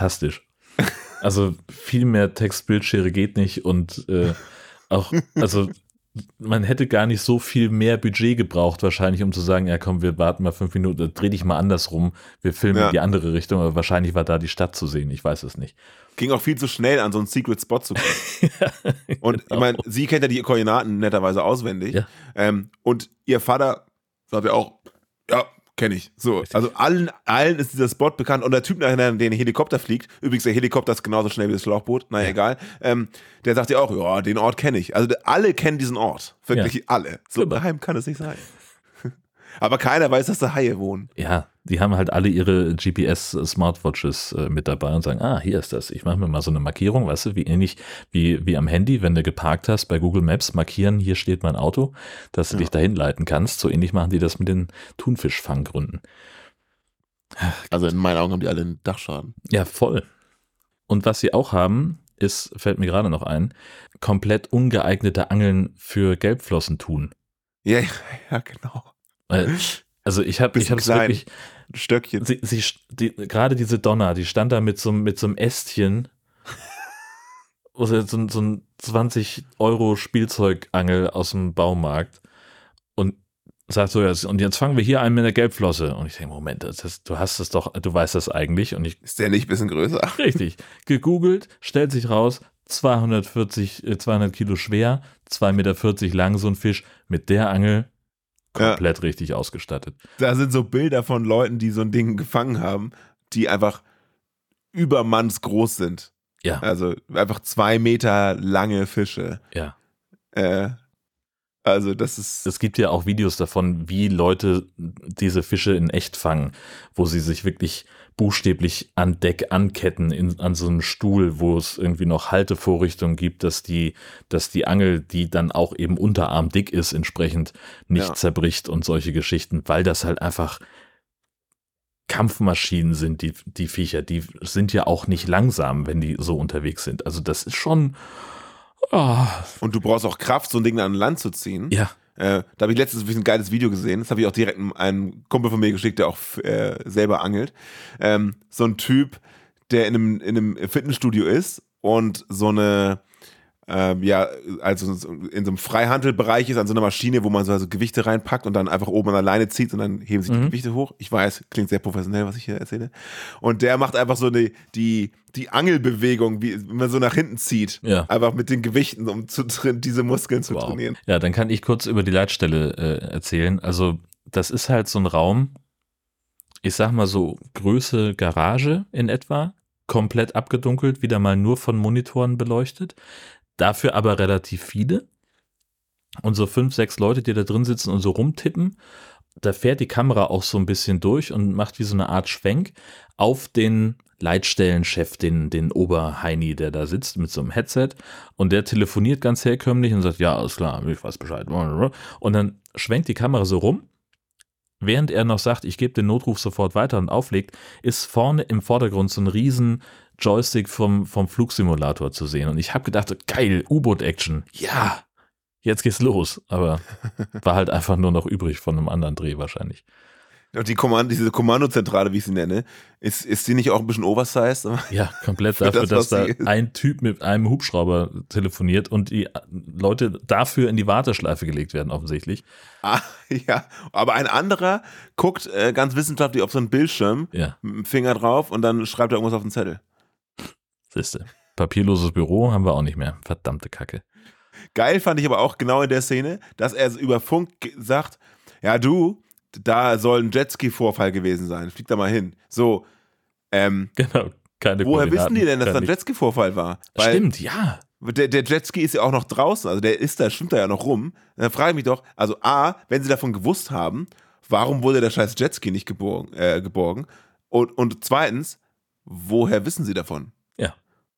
Also viel mehr Textbildschere geht nicht und äh, auch, also man hätte gar nicht so viel mehr Budget gebraucht, wahrscheinlich, um zu sagen, ja komm, wir warten mal fünf Minuten, dreh dich mal andersrum, wir filmen Ja. in die andere Richtung, aber wahrscheinlich war da die Stadt zu sehen, ich weiß es nicht. Ging auch viel zu schnell, an so einen Secret Spot zu kommen. Und ich Genau. meine, sie kennt ja die Koordinaten netterweise auswendig. Ja. Ähm, und ihr Vater sagt ja auch, ja, kenne ich. So, also allen, allen ist dieser Spot bekannt. Und der Typ, nachher, der den Helikopter fliegt, übrigens, der Helikopter ist genauso schnell wie das Schlauchboot, naja, egal, ähm, der sagt ja auch, ja, den Ort kenne ich. Also alle kennen diesen Ort. Wirklich alle. So Super. geheim kann es nicht sein. Aber keiner weiß, dass da Haie wohnen. Ja, die haben halt alle ihre GPS-Smartwatches äh, mit dabei und sagen, ah, hier ist das. Ich mache mir mal so eine Markierung, weißt du, wie ähnlich wie, wie am Handy, wenn du geparkt hast bei Google Maps, markieren, hier steht mein Auto, dass du dich dahin leiten kannst. So ähnlich machen die das mit den Thunfischfanggründen. Also in meinen Augen haben die alle einen Dachschaden. Ja, voll. Und was sie auch haben, ist, fällt mir gerade noch ein, komplett ungeeignete Angeln für Gelbflossen tun. Ja, ja, ja genau. Weil, also ich habe ich habe wirklich, Ein Stöckchen. sie, sie, die, gerade diese Donner, die stand da mit so, einem- mit so einem Ästchen, wo sie so, ein- so ein 20 Euro Spielzeugangel aus dem Baumarkt und sagt so, ja, und jetzt fangen wir hier an mit der Gelbflosse. Und ich denke, Moment, das, ist- du hast es doch, du weißt das eigentlich. Und ich, Ist der nicht ein bisschen größer? richtig, gegoogelt, stellt sich raus, 240, äh, 200 Kilo schwer, 2,40 Meter lang, so ein Fisch mit der Angel Ja. komplett richtig ausgestattet. Da sind so Bilder von Leuten, die so ein Ding gefangen haben, die einfach übermannsgroß sind. Ja. Also einfach zwei Meter lange Fische. Ja. Äh, also das ist. Es gibt ja auch Videos davon, wie Leute diese Fische in echt fangen, wo sie sich wirklich buchstäblich an Deck anketten, in, an so einem Stuhl, wo es irgendwie noch Haltevorrichtungen gibt, dass die, dass die Angel, die dann auch eben unterarmdick ist, entsprechend nicht Ja. zerbricht und solche Geschichten, weil das halt einfach Kampfmaschinen sind, die, die Viecher. Die sind ja auch nicht langsam, wenn die so unterwegs sind. Also das ist schon, ah, und du brauchst auch Kraft, so ein Ding an Land zu ziehen. ja, Äh, da habe ich letztens ein geiles Video gesehen. Das habe ich auch direkt einem- Kumpel von mir geschickt, der auch äh, selber angelt. Ähm, so ein Typ, der in einem, in einem Fitnessstudio ist und so eine, ähm, ja, also so in so einem Freihandelbereich ist, an so einer Maschine, wo man so also Gewichte reinpackt und dann einfach oben an der Leine zieht und dann heben sich die Mhm. Gewichte hoch. Ich weiß, klingt sehr professionell, was ich hier erzähle. Und der macht einfach so eine, die, die Angelbewegung, wie wenn man so nach hinten zieht. Ja. Einfach mit den Gewichten, um zu, diese Muskeln zu Wow. trainieren. Ja, dann kann ich kurz über die Leitstelle äh, erzählen. Also, das ist halt so ein Raum, ich sag mal so Größe Garage in etwa, komplett abgedunkelt, wieder mal nur von Monitoren beleuchtet. Dafür aber relativ viele. Und so fünf, sechs Leute, die da drin sitzen und so rumtippen. Da fährt die Kamera auch so ein bisschen durch und macht wie so eine Art Schwenk auf den Leitstellenchef, den, den Oberheini, der da sitzt mit so einem Headset. Und der telefoniert ganz herkömmlich und sagt, ja, alles klar, ich weiß Bescheid. Und dann schwenkt die Kamera so rum. Während er noch sagt, ich gebe den Notruf sofort weiter und auflegt, ist vorne im Vordergrund so ein riesen Joystick vom, vom Flugsimulator zu sehen. Und ich habe gedacht, geil, U-Boot-Action. Ja, jetzt geht's los. Aber war halt einfach nur noch übrig von einem anderen Dreh wahrscheinlich. Und die Kommando, diese Kommandozentrale, wie ich sie nenne, ist, ist die nicht auch ein bisschen oversized? Ja, komplett Für dafür, das, dass da ein Typ mit einem Hubschrauber telefoniert und die Leute dafür in die Warteschleife gelegt werden, offensichtlich. Ah, ja, aber ein anderer guckt äh, ganz wissenschaftlich auf so einen Bildschirm Ja, mit dem Finger drauf und dann schreibt er irgendwas auf den Zettel. siehste. Papierloses Büro haben wir auch nicht mehr. Verdammte Kacke. Geil fand ich aber auch genau in der Szene, dass er über Funk sagt, ja du, da soll ein Jetski-Vorfall gewesen sein, flieg da mal hin. So, ähm, Genau. Keine woher wissen die denn, dass da ein. Jetski-Vorfall war? Weil Stimmt, ja. Der, der Jetski ist ja auch noch draußen, also der ist da, schwimmt da ja noch rum. Dann frage ich mich doch, also A, wenn sie davon gewusst haben, warum wurde der scheiß Jetski nicht geborgen? Äh, geborgen? Und, und zweitens, woher wissen sie davon? Ja.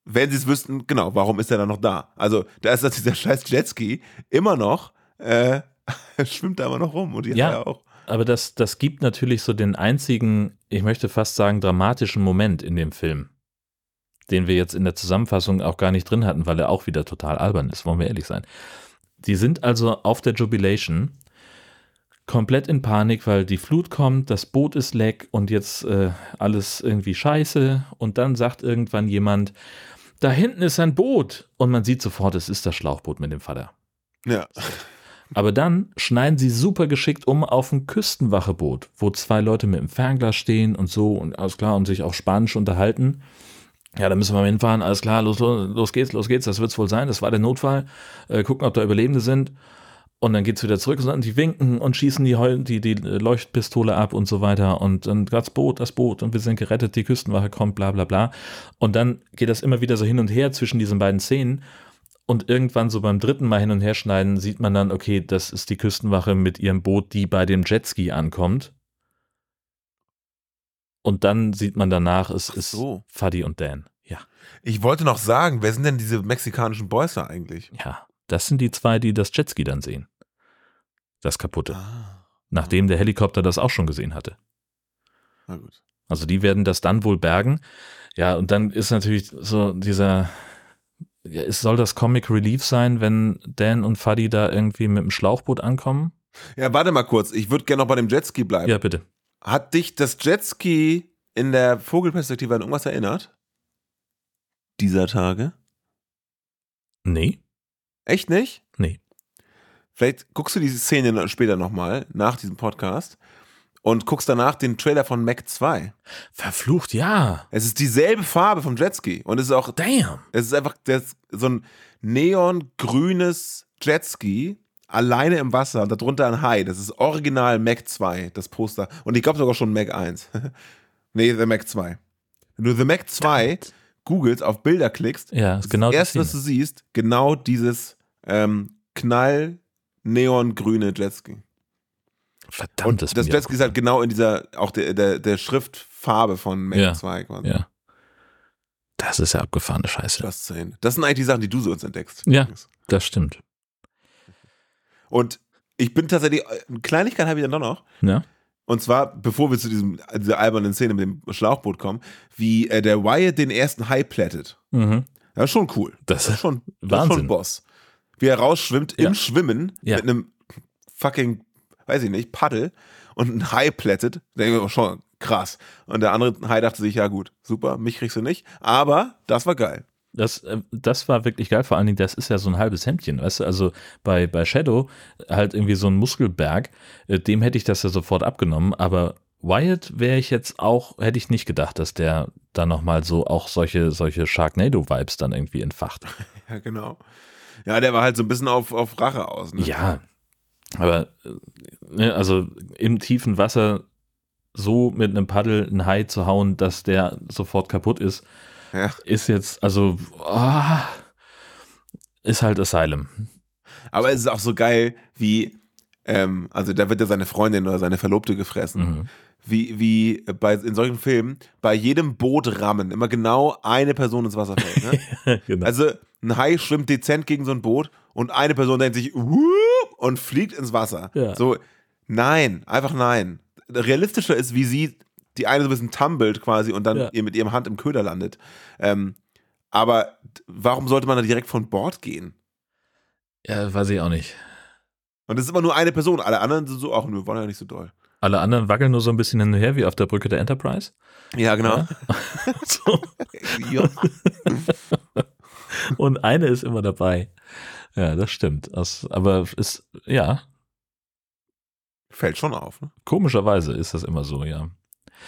Wenn sie es wüssten, genau, warum ist er dann noch da? Also, da ist das dieser scheiß Jetski immer noch, äh, schwimmt da immer noch rum und die Ja. hat er auch. Aber das, das gibt natürlich so den einzigen, ich möchte fast sagen, dramatischen Moment in dem Film, den wir jetzt in der Zusammenfassung auch gar nicht drin hatten, weil er auch wieder total albern ist, wollen wir ehrlich sein. Die sind also auf der Jubilation komplett in Panik, weil die Flut kommt, das Boot ist leck und jetzt äh, alles irgendwie scheiße. Und dann sagt irgendwann jemand, da hinten ist ein Boot. Und man sieht sofort, es ist das Schlauchboot mit dem Vater. Ja. Aber dann schneiden sie super geschickt um auf ein Küstenwacheboot, wo zwei Leute mit dem Fernglas stehen und so und alles klar und sich auf Spanisch unterhalten. Ja, da müssen wir mal hinfahren, alles klar, los, los, los geht's, los geht's, das wird's wohl sein, das war der Notfall. Äh, gucken, ob da Überlebende sind. Und dann geht's wieder zurück und die winken und schießen die, Heul- die, die Leuchtpistole ab und so weiter. Und dann das Boot, das Boot und wir sind gerettet, die Küstenwache kommt, bla bla bla. Und dann geht das immer wieder so hin und her zwischen diesen beiden Szenen. Und irgendwann so beim dritten Mal hin und her schneiden, sieht man dann, okay, das ist die Küstenwache mit ihrem Boot, die bei dem Jetski ankommt. Und dann sieht man danach, es ist so. Fuddy und Dan. Ja, Ich wollte noch sagen, wer sind denn diese mexikanischen Boys da eigentlich? ja. Das sind die zwei, die das Jetski dann sehen. Das kaputte. Ah, Nachdem der Helikopter das auch schon gesehen hatte. na gut. Also die werden das dann wohl bergen. Ja, und dann ist natürlich so dieser, es soll das Comic Relief sein, wenn Dan und Fuddy da irgendwie mit dem Schlauchboot ankommen? Ja, warte mal kurz, ich würde gerne noch bei dem Jetski bleiben. Ja, bitte. Hat dich das Jetski in der Vogelperspektive an irgendwas erinnert? Dieser Tage? Nee, Echt nicht? Nee. Vielleicht guckst du diese Szene noch- später nochmal, nach diesem Podcast, und guckst danach den Trailer von Mac 2. verflucht, ja. Es ist dieselbe Farbe vom Jetski. Und es ist auch, Damn. es ist einfach das, so ein neongrünes Jetski, alleine im Wasser, und darunter ein Hai. Das ist original Mac 2, das Poster. Und ich glaube sogar schon Mac 1. nee, der Mac 2. Wenn du The Mac 2 googelst, auf Bilder klickst, Ja, ist genau das erste, was du siehst, genau dieses ähm, knall neongrüne Jetski. Verdammt, Und das Jetski ist halt genau in dieser, auch der, der, der Schriftfarbe von Mac Ja. 2 quasi. Ja. Das ist ja abgefahrene Scheiße. Das sind eigentlich die Sachen, die du so uns entdeckst. Ja. Das stimmt. Und ich bin tatsächlich, eine Kleinigkeit habe ich dann doch noch. Ja. Und zwar, bevor wir zu diesem, dieser albernen Szene mit dem Schlauchboot kommen, wie äh, der Wyatt den ersten Hai plättet. Mhm. Das ist schon cool. Das Das ist schon, das ist Wahnsinn. schon Boss. Wie er rausschwimmt Ja. im Schwimmen Ja. mit einem fucking, weiß ich nicht, Paddel und ein Hai plättet. Denke ich schon krass. Und der andere Hai dachte sich, ja gut, super, mich kriegst du nicht. Aber das war geil. Das, äh, das war wirklich geil. Vor allen Dingen, das ist ja so ein halbes Hemdchen, weißt du? Also bei, bei Shadow halt irgendwie so ein Muskelberg, äh, dem hätte ich das ja sofort abgenommen, aber Wyatt wäre ich jetzt auch, hätte ich nicht gedacht, dass der da nochmal so auch solche, solche Sharknado-Vibes dann irgendwie entfacht. Ja, genau. Ja, der war halt so ein bisschen auf, auf Rache aus. Ne? Ja, aber äh, also im tiefen Wasser so mit einem Paddel ein Hai zu hauen, dass der sofort kaputt ist, Ja. ist jetzt, also, ah, ist halt Asylum. Aber es ist auch so geil, wie, ähm, also da wird ja seine Freundin oder seine Verlobte gefressen. Mhm. Wie, wie bei, in solchen Filmen bei jedem Bootrammen immer genau eine Person ins Wasser fällt. Ne? genau. Also ein Hai schwimmt dezent gegen so ein Boot und eine Person denkt sich und fliegt ins Wasser. Ja. So, nein, einfach nein. Realistischer ist, wie sie die eine so ein bisschen tumbelt quasi und dann Ja. ihr mit ihrem Hand im Köder landet. Ähm, aber warum sollte man da direkt von Bord gehen? ja, weiß ich auch nicht. Und das ist immer nur eine Person. Alle anderen sind so, ach, wir wollen ja nicht so doll. Alle anderen wackeln nur so ein bisschen hin und her, wie auf der Brücke der Enterprise. Ja, genau. Ja. Und eine ist immer dabei. Ja, das stimmt. Das, aber ist, ja, Fällt schon auf. Ne? komischerweise ist das immer so, ja.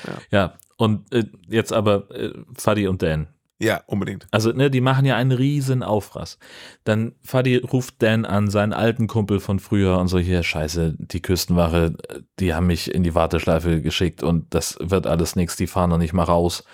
Ja. Ja, und äh, jetzt aber äh, Fadi und Dan. Ja, unbedingt. Also, ne, die machen ja einen riesen Aufrass. Dann Fadi ruft Dan an, seinen alten Kumpel von früher und so, hier, scheiße, die Küstenwache, die haben mich in die Warteschleife geschickt und das wird alles nichts, die fahren noch nicht mal raus.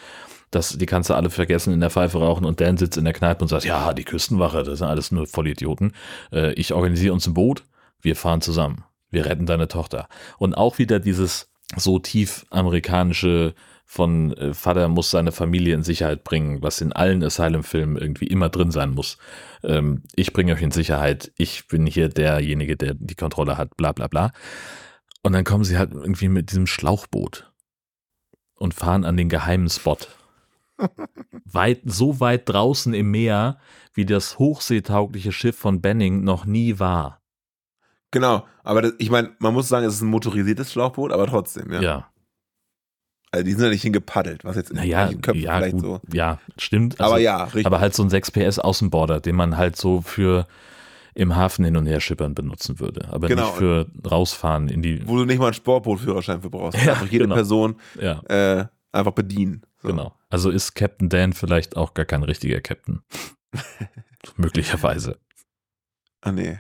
Das, die kannst du alle vergessen, in der Pfeife rauchen und Dan sitzt in der Kneipe und sagt, ja, die Küstenwache, das sind alles nur Vollidioten. Äh, ich organisiere uns ein Boot, wir fahren zusammen. Wir retten deine Tochter. Und auch wieder dieses so tief amerikanische von äh, Vater muss seine Familie in Sicherheit bringen, was in allen Asylum-Filmen irgendwie immer drin sein muss. Ähm, ich bringe euch in Sicherheit, ich bin hier derjenige, der die Kontrolle hat, bla bla bla. Und dann kommen sie halt irgendwie mit diesem Schlauchboot und fahren an den geheimen Spot. weit, so weit draußen im Meer, wie das hochseetaugliche Schiff von Benning noch nie war. Genau. Aber das, ich meine, man muss sagen, es ist ein motorisiertes Schlauchboot, aber trotzdem, ja. Ja, Also die sind ja nicht hingepaddelt, was jetzt in naja, manchen Köpfen ja, vielleicht gut, so. ja, stimmt. aber Also- ja, richtig. Aber halt so ein 6 PS Außenborder, den man halt so für im Hafen hin und her schippern benutzen würde. Aber Genau. nicht für rausfahren in die. wo du nicht mal einen Sportbootführerschein für brauchst. Ja, einfach jede genau. Person Ja, äh, einfach bedienen. So. genau. Also ist Captain Dan vielleicht auch gar kein richtiger Captain. Möglicherweise. Ah nee,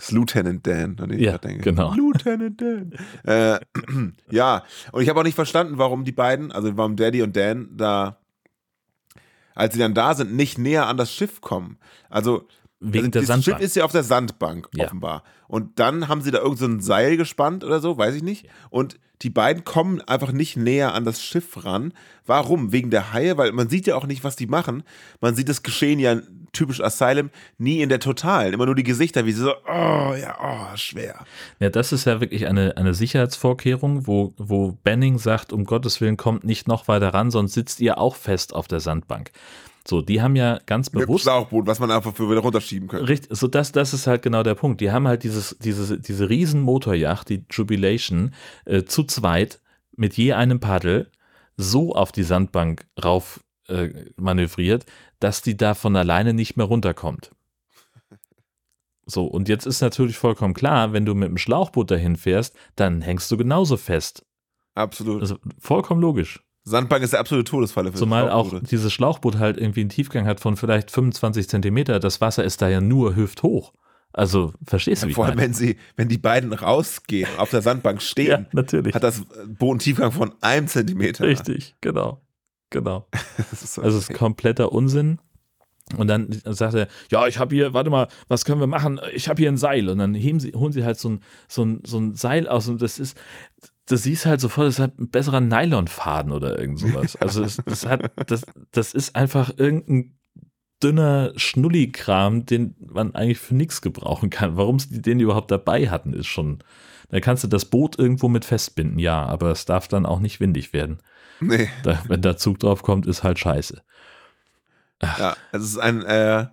das ist Lieutenant Dan, an den ich Ja, grad denke. genau. Lieutenant Dan. äh, ja, und ich habe auch nicht verstanden, warum die beiden, also warum Daddy und Dan da, als sie dann da sind, nicht näher an das Schiff kommen. Also Wegen also das Sandbank. Schiff ist ja auf der Sandbank Ja. offenbar. Und dann haben sie da irgend so ein Seil gespannt oder so, weiß ich nicht. Und die beiden kommen einfach nicht näher an das Schiff ran. Warum? Wegen der Haie? Weil man sieht ja auch nicht, was die machen. Man sieht das Geschehen ja typisch Asylum nie in der Totalen. Immer nur die Gesichter, wie sie so, oh ja, oh, schwer. Ja, das ist ja wirklich eine, eine Sicherheitsvorkehrung, wo, wo Benning sagt, um Gottes Willen kommt nicht noch weiter ran, sonst sitzt ihr auch fest auf der Sandbank. So, die haben ja ganz Mit bewusst. Schlauchboot, was man einfach für wieder runterschieben könnte. Richtig, so das, das ist halt genau der Punkt. Die haben halt dieses, diese, diese riesen Motorjacht, die Jubilation, äh, zu zweit mit je einem Paddel so auf die Sandbank rauf äh, manövriert, dass die da von alleine nicht mehr runterkommt. So, und jetzt ist natürlich vollkommen klar, wenn du mit dem Schlauchboot dahin fährst, dann hängst du genauso fest. Absolut. Also vollkommen logisch. Sandbank ist der absolute Todesfalle für Zumal auch dieses Schlauchboot halt irgendwie einen Tiefgang hat von vielleicht 25 Zentimeter. Das Wasser ist da ja nur hüfthoch. Also, verstehst du, ich Vor allem, wenn sie, wenn die beiden rausgehen, auf der Sandbank stehen, Ja, natürlich. hat das Boot einen Tiefgang von einem Zentimeter. Richtig, genau. Genau. Ist so Also es ist kompletter Unsinn. Und dann sagt er, ja, ich habe hier, warte mal, was können wir machen? Ich habe hier ein Seil. Und dann heben sie, holen sie halt so ein, so, ein, so ein Seil aus und das ist, das siehst halt sofort, das hat ein besserer Nylonfaden oder irgend sowas. Also das, das hat, das, das ist einfach irgendein dünner Schnullikram, den man eigentlich für nichts gebrauchen kann. Warum sie den überhaupt dabei hatten, ist schon. Da kannst du das Boot irgendwo mit festbinden, ja, aber es darf dann auch nicht windig werden. nee. Da, wenn der Zug drauf kommt, ist halt scheiße. Ja, es ist ein äh,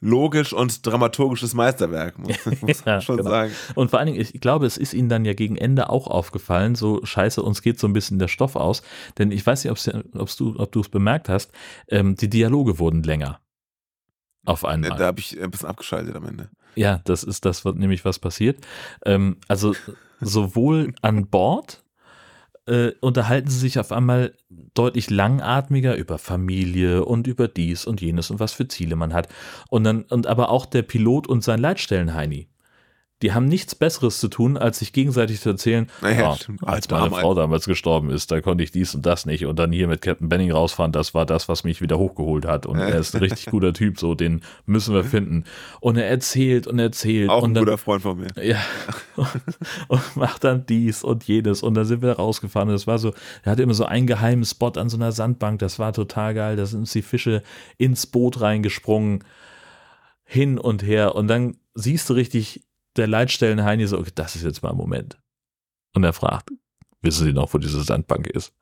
logisch und dramaturgisches Meisterwerk, muss, muss man Ja, schon genau. sagen. Und vor allen Dingen, ich glaube, es ist ihnen dann ja gegen Ende auch aufgefallen, so scheiße, uns geht so ein bisschen der Stoff aus. Denn ich weiß nicht, ob's, ob's du, ob du es bemerkt hast, ähm, die Dialoge wurden länger. Auf Äh, einmal. Da habe ich ein bisschen abgeschaltet am Ende. Ja, das ist das, wird nämlich was passiert. Ähm, also sowohl an Bord äh, unterhalten sie sich auf einmal deutlich langatmiger über Familie und über dies und jenes und was für Ziele man hat. Und dann, und aber auch der Pilot und sein Leitstellen-Heini. Die haben nichts Besseres zu tun, als sich gegenseitig zu erzählen, Naja, "Ja, stimmt. als meine Frau damals gestorben ist, da konnte ich dies und das nicht und dann hier mit Captain Benning rausfahren, das war das, was mich wieder hochgeholt hat und er ist ein richtig guter Typ, so den müssen wir finden. Und er erzählt und erzählt Auch und ein dann, guter Freund von mir. ja, und macht dann dies und jenes und dann sind wir rausgefahren und das war so, er hatte immer so einen geheimen Spot an so einer Sandbank, das war total geil, da sind uns die Fische ins Boot reingesprungen, hin und her und dann siehst du richtig der Leitstellen Heini so, okay, das ist jetzt mal ein Moment. Und er fragt, wissen Sie noch, wo diese Sandbank ist?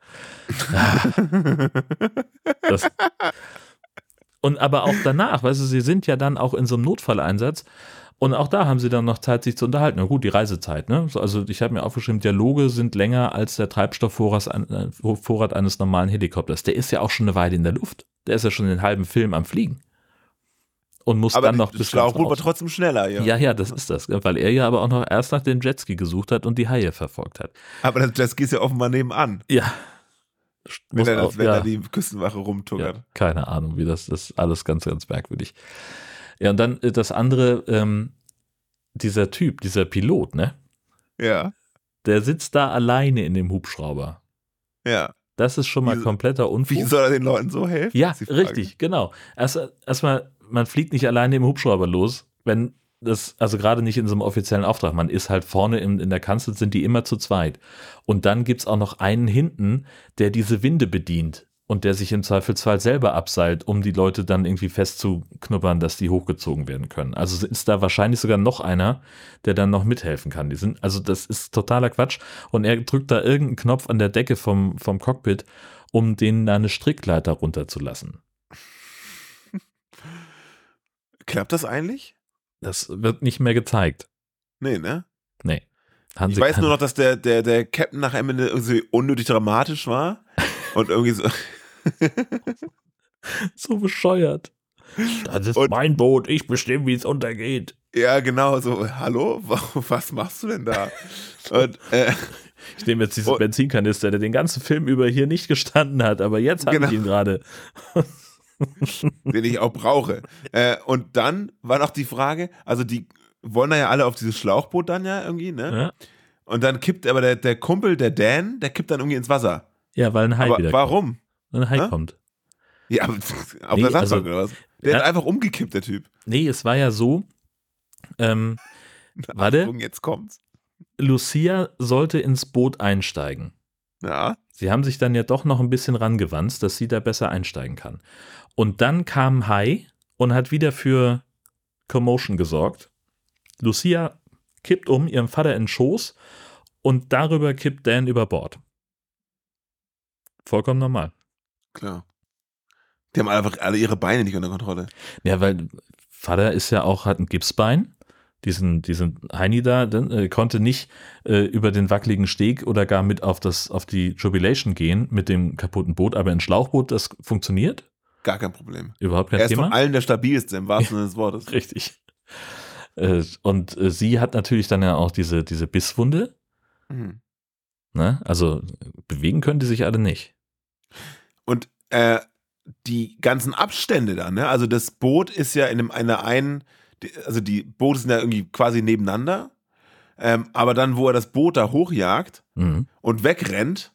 Das, und aber auch danach, weißt du, sie sind ja dann auch in so einem Notfalleinsatz und auch da haben sie dann noch Zeit, sich zu unterhalten. Na gut, die Reisezeit, ne? So, Also ich habe mir aufgeschrieben, Dialoge sind länger als der Treibstoffvorrat äh, Vorrat eines normalen Helikopters. Der ist ja auch schon eine Weile in der Luft. Der ist ja schon den halben Film am Fliegen. Und muss Aber dann noch das bis war raus. trotzdem schneller, ja. Ja, ja, das ist das, weil er ja aber auch noch erst nach dem Jetski gesucht hat und die Haie verfolgt hat. Aber das Jetski ist ja offenbar nebenan, Ja. wenn, er, auch- wenn ja. er die Küstenwache rumtuckert. Ja, keine Ahnung, wie das das ist alles ganz, ganz merkwürdig. Ja, und dann äh, das andere, ähm, dieser Typ, dieser Pilot, ne? Ja, Der sitzt da alleine in dem Hubschrauber. ja. Das ist schon mal Wie- kompletter Wie Unfug. soll er den Leuten so helfen? Ja, richtig, genau. Erst erstmal, man fliegt nicht alleine im Hubschrauber los, wenn das, also gerade nicht in so einem offiziellen Auftrag. Man ist halt vorne in, in der Kanzel, sind die immer zu zweit. Und dann gibt's auch noch einen hinten, der diese Winde bedient und der sich im Zweifelsfall selber abseilt, um die Leute dann irgendwie festzuknuppern, dass die hochgezogen werden können. Also ist da wahrscheinlich sogar noch einer, der dann noch mithelfen kann. Die sind, also das ist totaler Quatsch. Und er drückt da irgendeinen Knopf an der Decke vom, vom Cockpit, um denen da eine Strickleiter runterzulassen. Klappt das eigentlich? Das wird nicht mehr gezeigt. Nee, ne? Nee. Haben Ich weiß nur noch, dass der, der, der Captain nach am Ende irgendwie unnötig dramatisch war. Und irgendwie so. so bescheuert. Das ist Und- mein Boot, ich bestimme, wie es untergeht. Ja, genau, so, hallo, was machst du denn da? Und äh, Ich nehme jetzt diesen Und- Benzinkanister, der den ganzen Film über hier nicht gestanden hat, aber jetzt habe Genau. ich ihn gerade. den ich auch brauche. Äh, und dann war noch die Frage, also die wollen da ja alle auf dieses Schlauchboot dann ja irgendwie, ne? Ja, Und dann kippt aber der, der Kumpel, der Dan, der kippt dann irgendwie ins Wasser. ja weil ein Hai aber wieder warum? kommt. Ein Hai Hä? kommt. Ja, aber auf Nee, der Sandbank also- oder was? Der Ja. ist einfach umgekippt, der Typ. Nee, es war ja so, ähm, warte, jetzt kommt's. Lucia sollte ins Boot einsteigen. Ja. Sie haben sich dann ja doch noch ein bisschen rangewanzt, dass sie da besser einsteigen kann. Und dann kam Hai und hat wieder für Commotion gesorgt. Lucia kippt um, ihrem Vater in den Schoß und darüber kippt Dan über Bord. Vollkommen normal. Klar. Die haben einfach alle ihre Beine nicht unter Kontrolle. Ja, weil Vater ist ja auch, hat ein Gipsbein. Diesen, diesen Heini da dann, äh, konnte nicht äh, über den wackeligen Steg oder gar mit auf, das, auf die Jubilation gehen mit dem kaputten Boot, aber ein Schlauchboot, das funktioniert. Gar kein Problem. Überhaupt kein er ist Thema. von allen der stabilste im wahrsten Sinne des Wortes. Richtig. Äh, Und äh, sie hat natürlich dann ja auch diese, diese Bisswunde. Mhm. Ne? Also bewegen können die sich alle nicht. Und äh, die ganzen Abstände da, ne? Also das Boot ist ja in einem, einer einen, die- also die Boote sind ja irgendwie quasi nebeneinander. Ähm, aber dann, wo er das Boot da hochjagt Mhm. und wegrennt,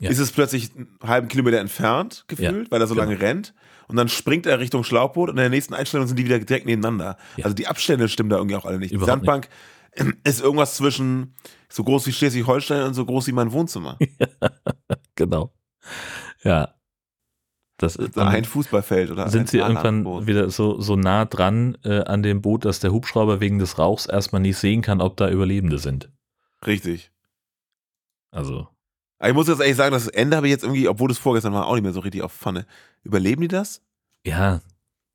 Ja. ist es plötzlich einen halben Kilometer entfernt gefühlt, weil er so genau. lange rennt. Und dann springt er Richtung Schlauchboot und in der nächsten Einstellung sind die wieder direkt nebeneinander. Ja. Also die Abstände stimmen da irgendwie auch alle nicht. Die Überhaupt Sandbank ist irgendwas zwischen so groß wie Schleswig-Holstein und so groß wie mein Wohnzimmer. Genau. Ja. Das ist ein Fußballfeld oder sind sie irgendwann wieder so, so nah dran äh, an dem Boot, dass der Hubschrauber wegen des Rauchs erstmal nicht sehen kann, ob da Überlebende sind. Richtig. Also, Aber ich muss jetzt ehrlich sagen, das Ende habe ich jetzt irgendwie, obwohl das vorgestern war, auch nicht mehr so richtig auf Pfanne. Überleben die das? ja,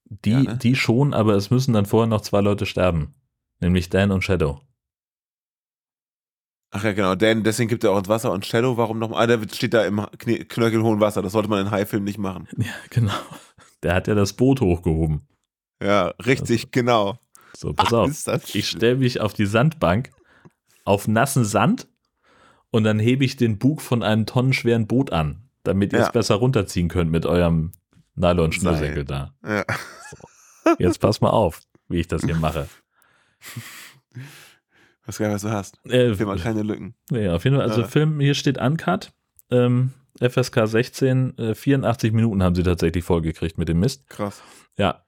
die, Ja, ne? die schon, aber es müssen dann vorher noch zwei Leute sterben. Nämlich Dan und Shadow. Ach ja, genau. Dan, deswegen gibt er auch ins Wasser und Shadow, warum nochmal? Ah, der steht da im Knie- knöchelhohen Wasser. Das sollte man in Haifilmen nicht machen. Ja, genau. Der hat ja das Boot hochgehoben. Ja, richtig, genau. So, pass auf. Ist das Ich stelle mich auf die Sandbank, auf nassen Sand und dann hebe ich den Bug von einem tonnenschweren Boot an, damit ihr Ja. es besser runterziehen könnt mit eurem Nylon-Schnürsenkel da. Ja. Jetzt pass mal auf, wie ich das hier mache. Was geil, was du hast. Äh, Film hat keine Lücken. ja, auf jeden Fall, also Ja. Film, hier steht Uncut. Ähm, FSK 16, äh, 84 Minuten haben sie tatsächlich vollgekriegt mit dem Mist. Krass. Ja,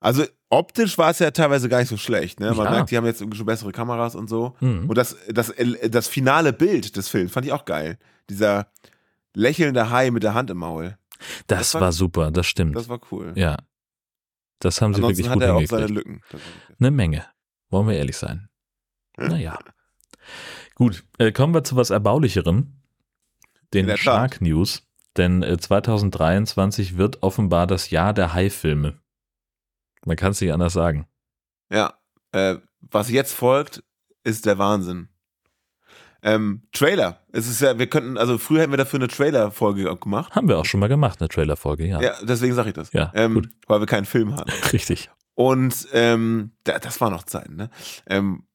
Also optisch war es ja teilweise gar nicht so schlecht. Ne? Man Ja. merkt, die haben jetzt irgendwie schon bessere Kameras und so. mhm. Und das, das, das finale Bild des Films fand ich auch geil. Dieser lächelnde Hai mit der Hand im Maul. das, das war, war- super, das stimmt. Das war cool. ja, das haben sie Ansonsten wirklich hat gut er auch seine Lücken. Eine Menge. Wollen wir ehrlich sein. Naja. Gut, äh, kommen wir zu was Erbaulicherem. Den. Shark News. Denn äh, 2023 wird offenbar das Jahr der Haifilme. Man kann es nicht anders sagen. Ja, äh, was jetzt folgt, ist der Wahnsinn. Ähm, Trailer. Es ist ja, wir könnten, also früher hätten wir dafür eine Trailer-Folge gemacht. Haben wir auch schon mal gemacht, eine Trailerfolge, ja. Ja, deswegen sage ich das. Ja, ähm. Weil wir keinen Film hatten. Richtig. Und ähm, da, das war noch Zeiten, ne? Ähm,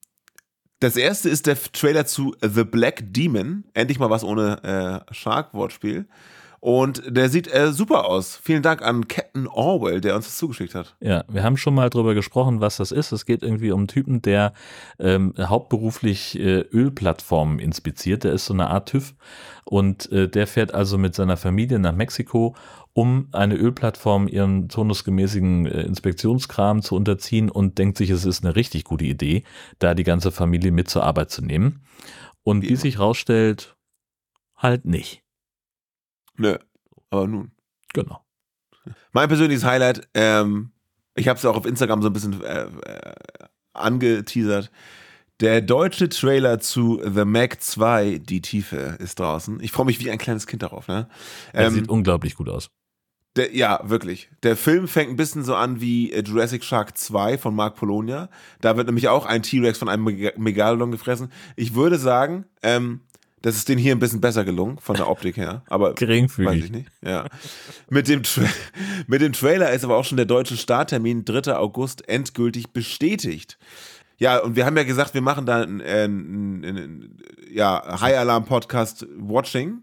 das erste ist der Trailer zu The Black Demon. Endlich mal was ohne äh, Shark-Wortspiel. Und der sieht äh, super aus. Vielen Dank an Captain Orwell, der uns das zugeschickt hat. Ja, wir haben schon mal drüber gesprochen, was das ist. Es geht irgendwie um einen Typen, der ähm, hauptberuflich äh, Ölplattformen inspiziert. Der ist so eine Art TÜV und äh, der fährt also mit seiner Familie nach Mexiko, um eine Ölplattform ihren turnusgemäßigen äh, Inspektionskram zu unterziehen und denkt sich, es ist eine richtig gute Idee, da die ganze Familie mit zur Arbeit zu nehmen. Und Wie wie sich rausstellt, halt nicht. Nö. Aber nun. Genau. Mein persönliches Highlight, ähm, ich habe es ja auch auf Instagram so ein bisschen äh, äh, angeteasert. Der deutsche Trailer zu The Mac 2, Die Tiefe, ist draußen. Ich freue mich wie ein kleines Kind darauf. Ne? Er Ähm, sieht unglaublich gut aus. Der, ja, wirklich. Der Film fängt ein bisschen so an wie äh, Jurassic Shark 2 von Mark Polonia. Da wird nämlich auch ein T-Rex von einem Meg Megalodon gefressen. Ich würde sagen, ähm, das ist denen hier ein bisschen besser gelungen, von der Optik her. Aber Weiß Geringfügig. ich nicht. Ja. mit, dem Tra mit dem Trailer ist aber auch schon der deutsche Starttermin 3. August endgültig bestätigt. Ja, und wir haben ja gesagt, wir machen da ein, ein, ein, ein ja, High Alarm Podcast Watching.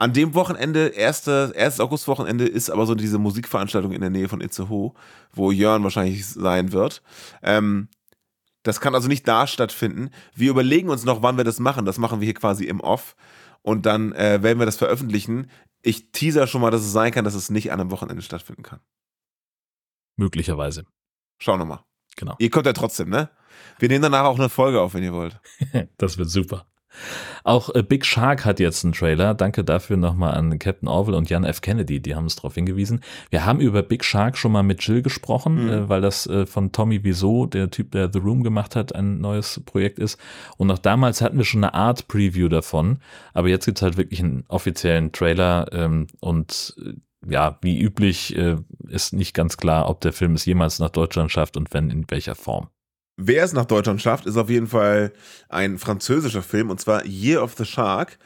An dem Wochenende, 1. 1. August-Wochenende, ist aber so diese Musikveranstaltung in der Nähe von Itzehoe, wo Jörn wahrscheinlich sein wird. Ähm, das kann also nicht da stattfinden. Wir überlegen uns noch, wann wir das machen. Das machen wir hier quasi im Off. Und dann äh, werden wir das veröffentlichen. Ich teaser schon mal, dass es sein kann, dass es nicht an einem Wochenende stattfinden kann. Möglicherweise. Schauen wir mal. Genau. Ihr kommt ja trotzdem, ne? Wir nehmen danach auch eine Folge auf, wenn ihr wollt. Das wird super. Auch äh, Big Shark hat jetzt einen Trailer. Danke dafür nochmal an Captain Orwell und Jan F. Kennedy, die haben uns darauf hingewiesen. Wir haben über Big Shark schon mal mit Jill gesprochen, Mhm. äh, weil das äh, von Tommy Wiseau, der Typ, der The Room gemacht hat, ein neues Projekt ist. Und auch damals hatten wir schon eine Art Preview davon. Aber jetzt gibt's halt wirklich einen offiziellen Trailer ähm, und äh, ja, wie üblich äh, ist nicht ganz klar, ob der Film es jemals nach Deutschland schafft und wenn in welcher Form. Wer es nach Deutschland schafft, ist auf jeden Fall ein französischer Film und zwar Year of the Shark.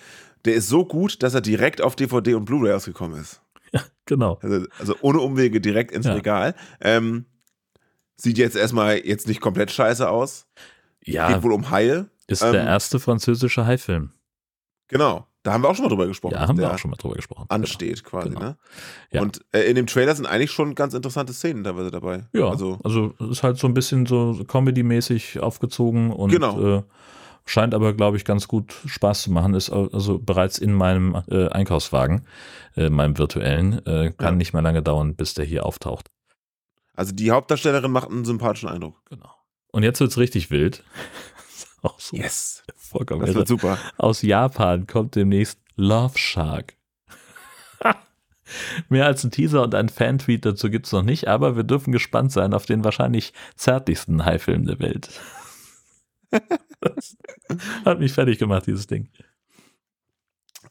Der ist so gut, dass er direkt auf DVD und Blu-ray ausgekommen ist. Genau. Also, also ohne Umwege direkt ins Ja. Regal. Ähm, sieht jetzt erstmal jetzt nicht komplett scheiße aus. Ja, Geht wohl um Haie. ist ähm, der erste französische Haifilm. Genau. Da haben wir auch schon mal drüber gesprochen. Ja, haben wir auch schon mal drüber gesprochen. Ansteht quasi, Genau. ne? Ja. Und äh, in dem Trailer sind eigentlich schon ganz interessante Szenen teilweise dabei. Ja, Also, also, es ist halt so ein bisschen so Comedy-mäßig aufgezogen und Genau. äh, Scheint aber, glaube ich, ganz gut Spaß zu machen. Ist al- also bereits in meinem äh, Einkaufswagen, äh, meinem virtuellen. Äh, kann Ja. nicht mehr lange dauern, bis der hier auftaucht. Also die Hauptdarstellerin macht einen sympathischen Eindruck. Genau. Und jetzt wird's richtig wild. Auch so Yes. vollkommen Das irre. wird super. Aus Japan kommt demnächst Love Shark. Mehr als ein Teaser und ein Fan-Tweet dazu gibt's noch nicht, aber wir dürfen gespannt sein auf den wahrscheinlich zärtlichsten Haifilm der Welt. Hat mich fertig gemacht, dieses Ding.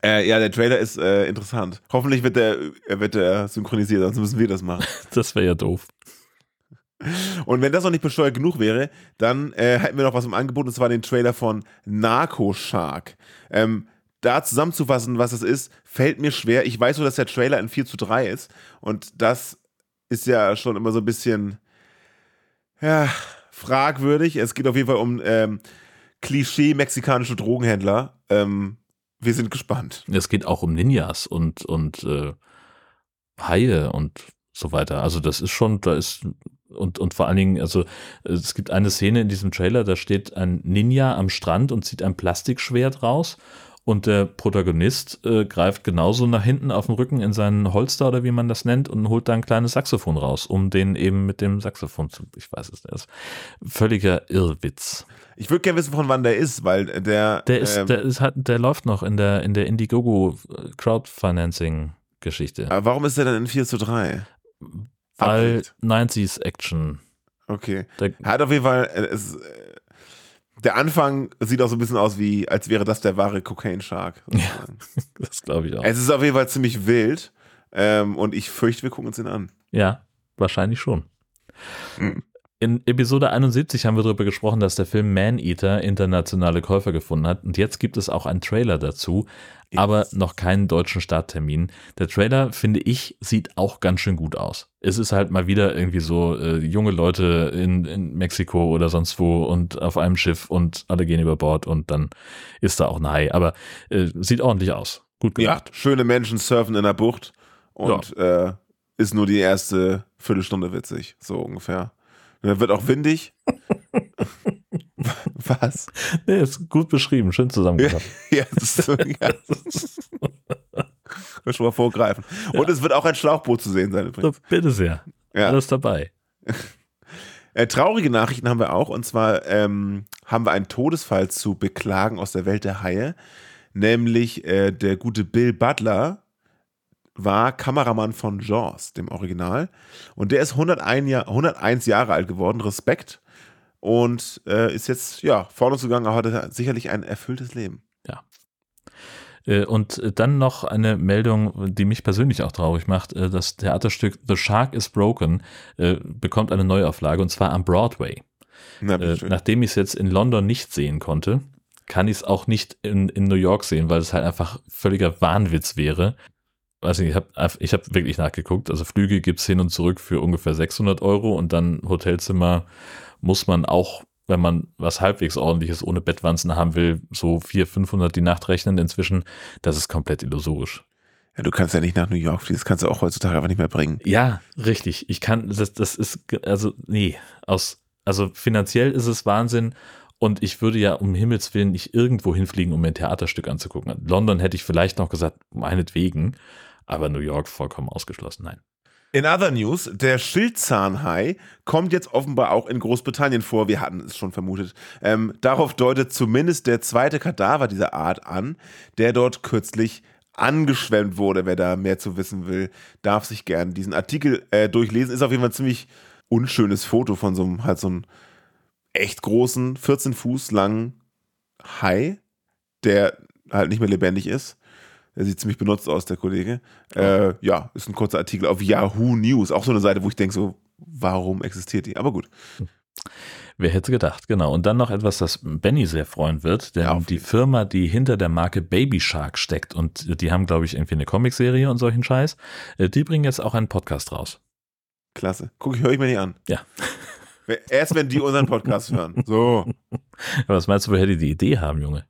Äh, ja, der Trailer ist äh, interessant. Hoffentlich wird der, äh, wird der synchronisiert, sonst müssen wir das machen. Das wäre ja doof. Und wenn das noch nicht besteuert genug wäre, dann äh, hätten wir noch was im Angebot, und zwar den Trailer von Narco Shark. Ähm, da zusammenzufassen, was es ist, fällt mir schwer. Ich weiß nur, dass der Trailer in 4 zu 3 ist. Und das ist ja schon immer so ein bisschen ja, fragwürdig. Es geht auf jeden Fall um ähm, Klischee-mexikanische Drogenhändler. Ähm, wir sind gespannt. Es geht auch um Ninjas und, und äh, Haie und so weiter. Also das ist schon, da ist und, und vor allen Dingen, also es gibt eine Szene in diesem Trailer, da steht ein Ninja am Strand und zieht ein Plastikschwert raus und der Protagonist äh, greift genauso nach hinten auf den Rücken in seinen Holster oder wie man das nennt und holt da ein kleines Saxophon raus, um den eben mit dem Saxophon zu, ich weiß es nicht, völliger Irrwitz. Ich würde gerne wissen, von wann der ist, weil der. Der ist, ähm, der ist halt, der läuft noch in der, in der Indiegogo Crowdfinancing Geschichte. aber warum ist der dann in 4 zu 3? Absicht. 90s Action. Okay. Der, Er hat auf jeden Fall, äh, es, äh, der Anfang sieht auch so ein bisschen aus wie, als wäre das der wahre Cocaine Shark. sozusagen. das glaube ich auch. Es ist auf jeden Fall ziemlich wild ähm, und ich fürchte, wir gucken uns den an. Ja, wahrscheinlich schon. Mhm. In Episode 71 haben wir darüber gesprochen, dass der Film Man Eater internationale Käufer gefunden hat. Und jetzt gibt es auch einen Trailer dazu, aber noch keinen deutschen Starttermin. Der Trailer, finde ich, sieht auch ganz schön gut aus. Es ist halt mal wieder irgendwie so äh, junge Leute in, in Mexiko oder sonst wo und auf einem Schiff und alle gehen über Bord und dann ist da auch ein Hai. Aber äh, sieht ordentlich aus. Gut Ja, gemacht. schöne Menschen surfen in der Bucht und äh, ist nur die erste Viertelstunde witzig, so ungefähr. Dann wird auch windig. Was? Nee, ist gut beschrieben, schön zusammengefasst. Ja, das ist ja. Wir schon mal vorgreifen. Und es wird auch ein Schlauchboot zu sehen sein übrigens. Bitte sehr. Ja. Alles dabei. Äh, traurige Nachrichten haben wir auch. Und zwar ähm, haben wir einen Todesfall zu beklagen aus der Welt der Haie. Nämlich äh, der gute Bill Butler war Kameramann von Jaws, dem Original. Und der ist 101, Jahr, 101 Jahre alt geworden. Respekt. Und äh, ist jetzt, ja, vorne zugegangen, aber hatte sicherlich ein erfülltes Leben. Äh, Und dann noch eine Meldung, die mich persönlich auch traurig macht. Äh, Das Theaterstück The Shark is Broken äh, bekommt eine Neuauflage und zwar am Broadway. Na. Nachdem ich es jetzt in London nicht sehen konnte, kann ich es auch nicht in, in New York sehen, weil es halt einfach völliger Wahnwitz wäre. Weiß nicht, ich habe ich hab wirklich nachgeguckt. Also Flüge gibt's hin und zurück für ungefähr 600 Euro und dann Hotelzimmer muss man auch, wenn man was halbwegs ordentliches ohne Bettwanzen haben will, so 400, 500 die Nacht rechnen inzwischen. Das ist komplett illusorisch. ja, du kannst ja nicht nach New York fliegen. Das kannst du auch heutzutage einfach nicht mehr bringen. Ja, richtig. Ich kann, das, das ist, also, nee, aus, also finanziell ist es Wahnsinn. Und ich würde ja um Himmels Willen nicht irgendwo hinfliegen, um mir ein Theaterstück anzugucken. London hätte ich vielleicht noch gesagt, meinetwegen. Aber New York vollkommen ausgeschlossen. Nein. In other news, der Schildzahnhai kommt jetzt offenbar auch in Großbritannien vor. Wir hatten es schon vermutet. Ähm, darauf deutet zumindest der zweite Kadaver dieser Art an, der dort kürzlich angeschwemmt wurde. Wer da mehr zu wissen will, darf sich gern diesen Artikel äh, durchlesen. Ist auf jeden Fall ein ziemlich unschönes Foto von so einem, halt so einem echt großen, 14 Fuß langen Hai, der halt nicht mehr lebendig ist. Der sieht ziemlich benutzt aus, der Kollege. Äh, ja, ist ein kurzer Artikel auf Yahoo News. Auch so eine Seite, wo ich denke, so, warum existiert die? Aber gut. Wer hätte gedacht, genau. Und dann noch etwas, das Benny sehr freuen wird, denn Ja, die Firma, die hinter der Marke Baby Shark steckt und die haben, glaube ich, irgendwie eine Comicserie und solchen Scheiß, äh, die bringen jetzt auch einen Podcast raus. Klasse. Guck, höre ich mir nicht an. Ja. Erst wenn die unseren Podcast hören. So. Was meinst du, woher die die Idee haben, Junge?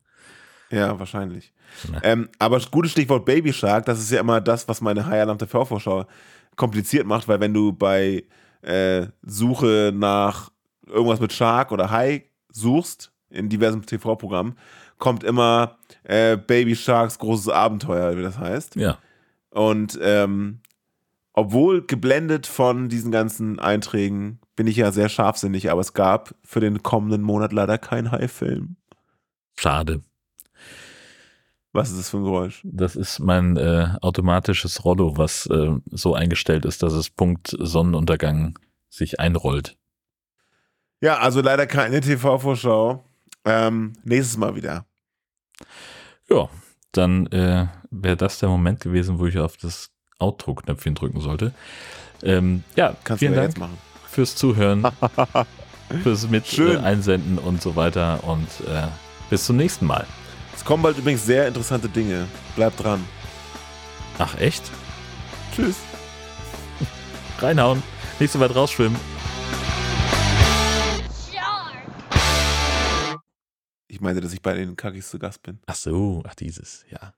Ja, wahrscheinlich. Ähm, aber gutes Stichwort Baby Shark, das ist ja immer das, was meine High Alarm TV Vorschau kompliziert macht, weil wenn du bei äh, Suche nach irgendwas mit Shark oder Hai suchst in diversen TV-Programmen, kommt immer äh, Baby Sharks großes Abenteuer, wie das heißt. Ja. Und ähm, obwohl geblendet von diesen ganzen Einträgen, bin ich ja sehr scharfsinnig, aber es gab für den kommenden Monat leider keinen Hai-Film. Schade. Was ist das für ein Geräusch? Das ist mein äh, automatisches Rollo, was äh, so eingestellt ist, dass es Punkt Sonnenuntergang sich einrollt. Ja, also leider keine TV-Vorschau. Ähm, nächstes Mal wieder. Ja, dann äh, wäre das der Moment gewesen, wo ich auf das Outro-Knöpfchen drücken sollte. Ähm, ja, Kannst vielen Dank jetzt machen. fürs Zuhören, fürs mit Schön. äh, einsenden und so weiter und äh, bis zum nächsten Mal. Es kommen bald übrigens sehr interessante Dinge. Bleibt dran. Ach echt? Tschüss. Reinhauen, nicht so weit rausschwimmen. Ich meinte, dass ich bei den Kakis zu Gast bin. Ach so, ach dieses, ja.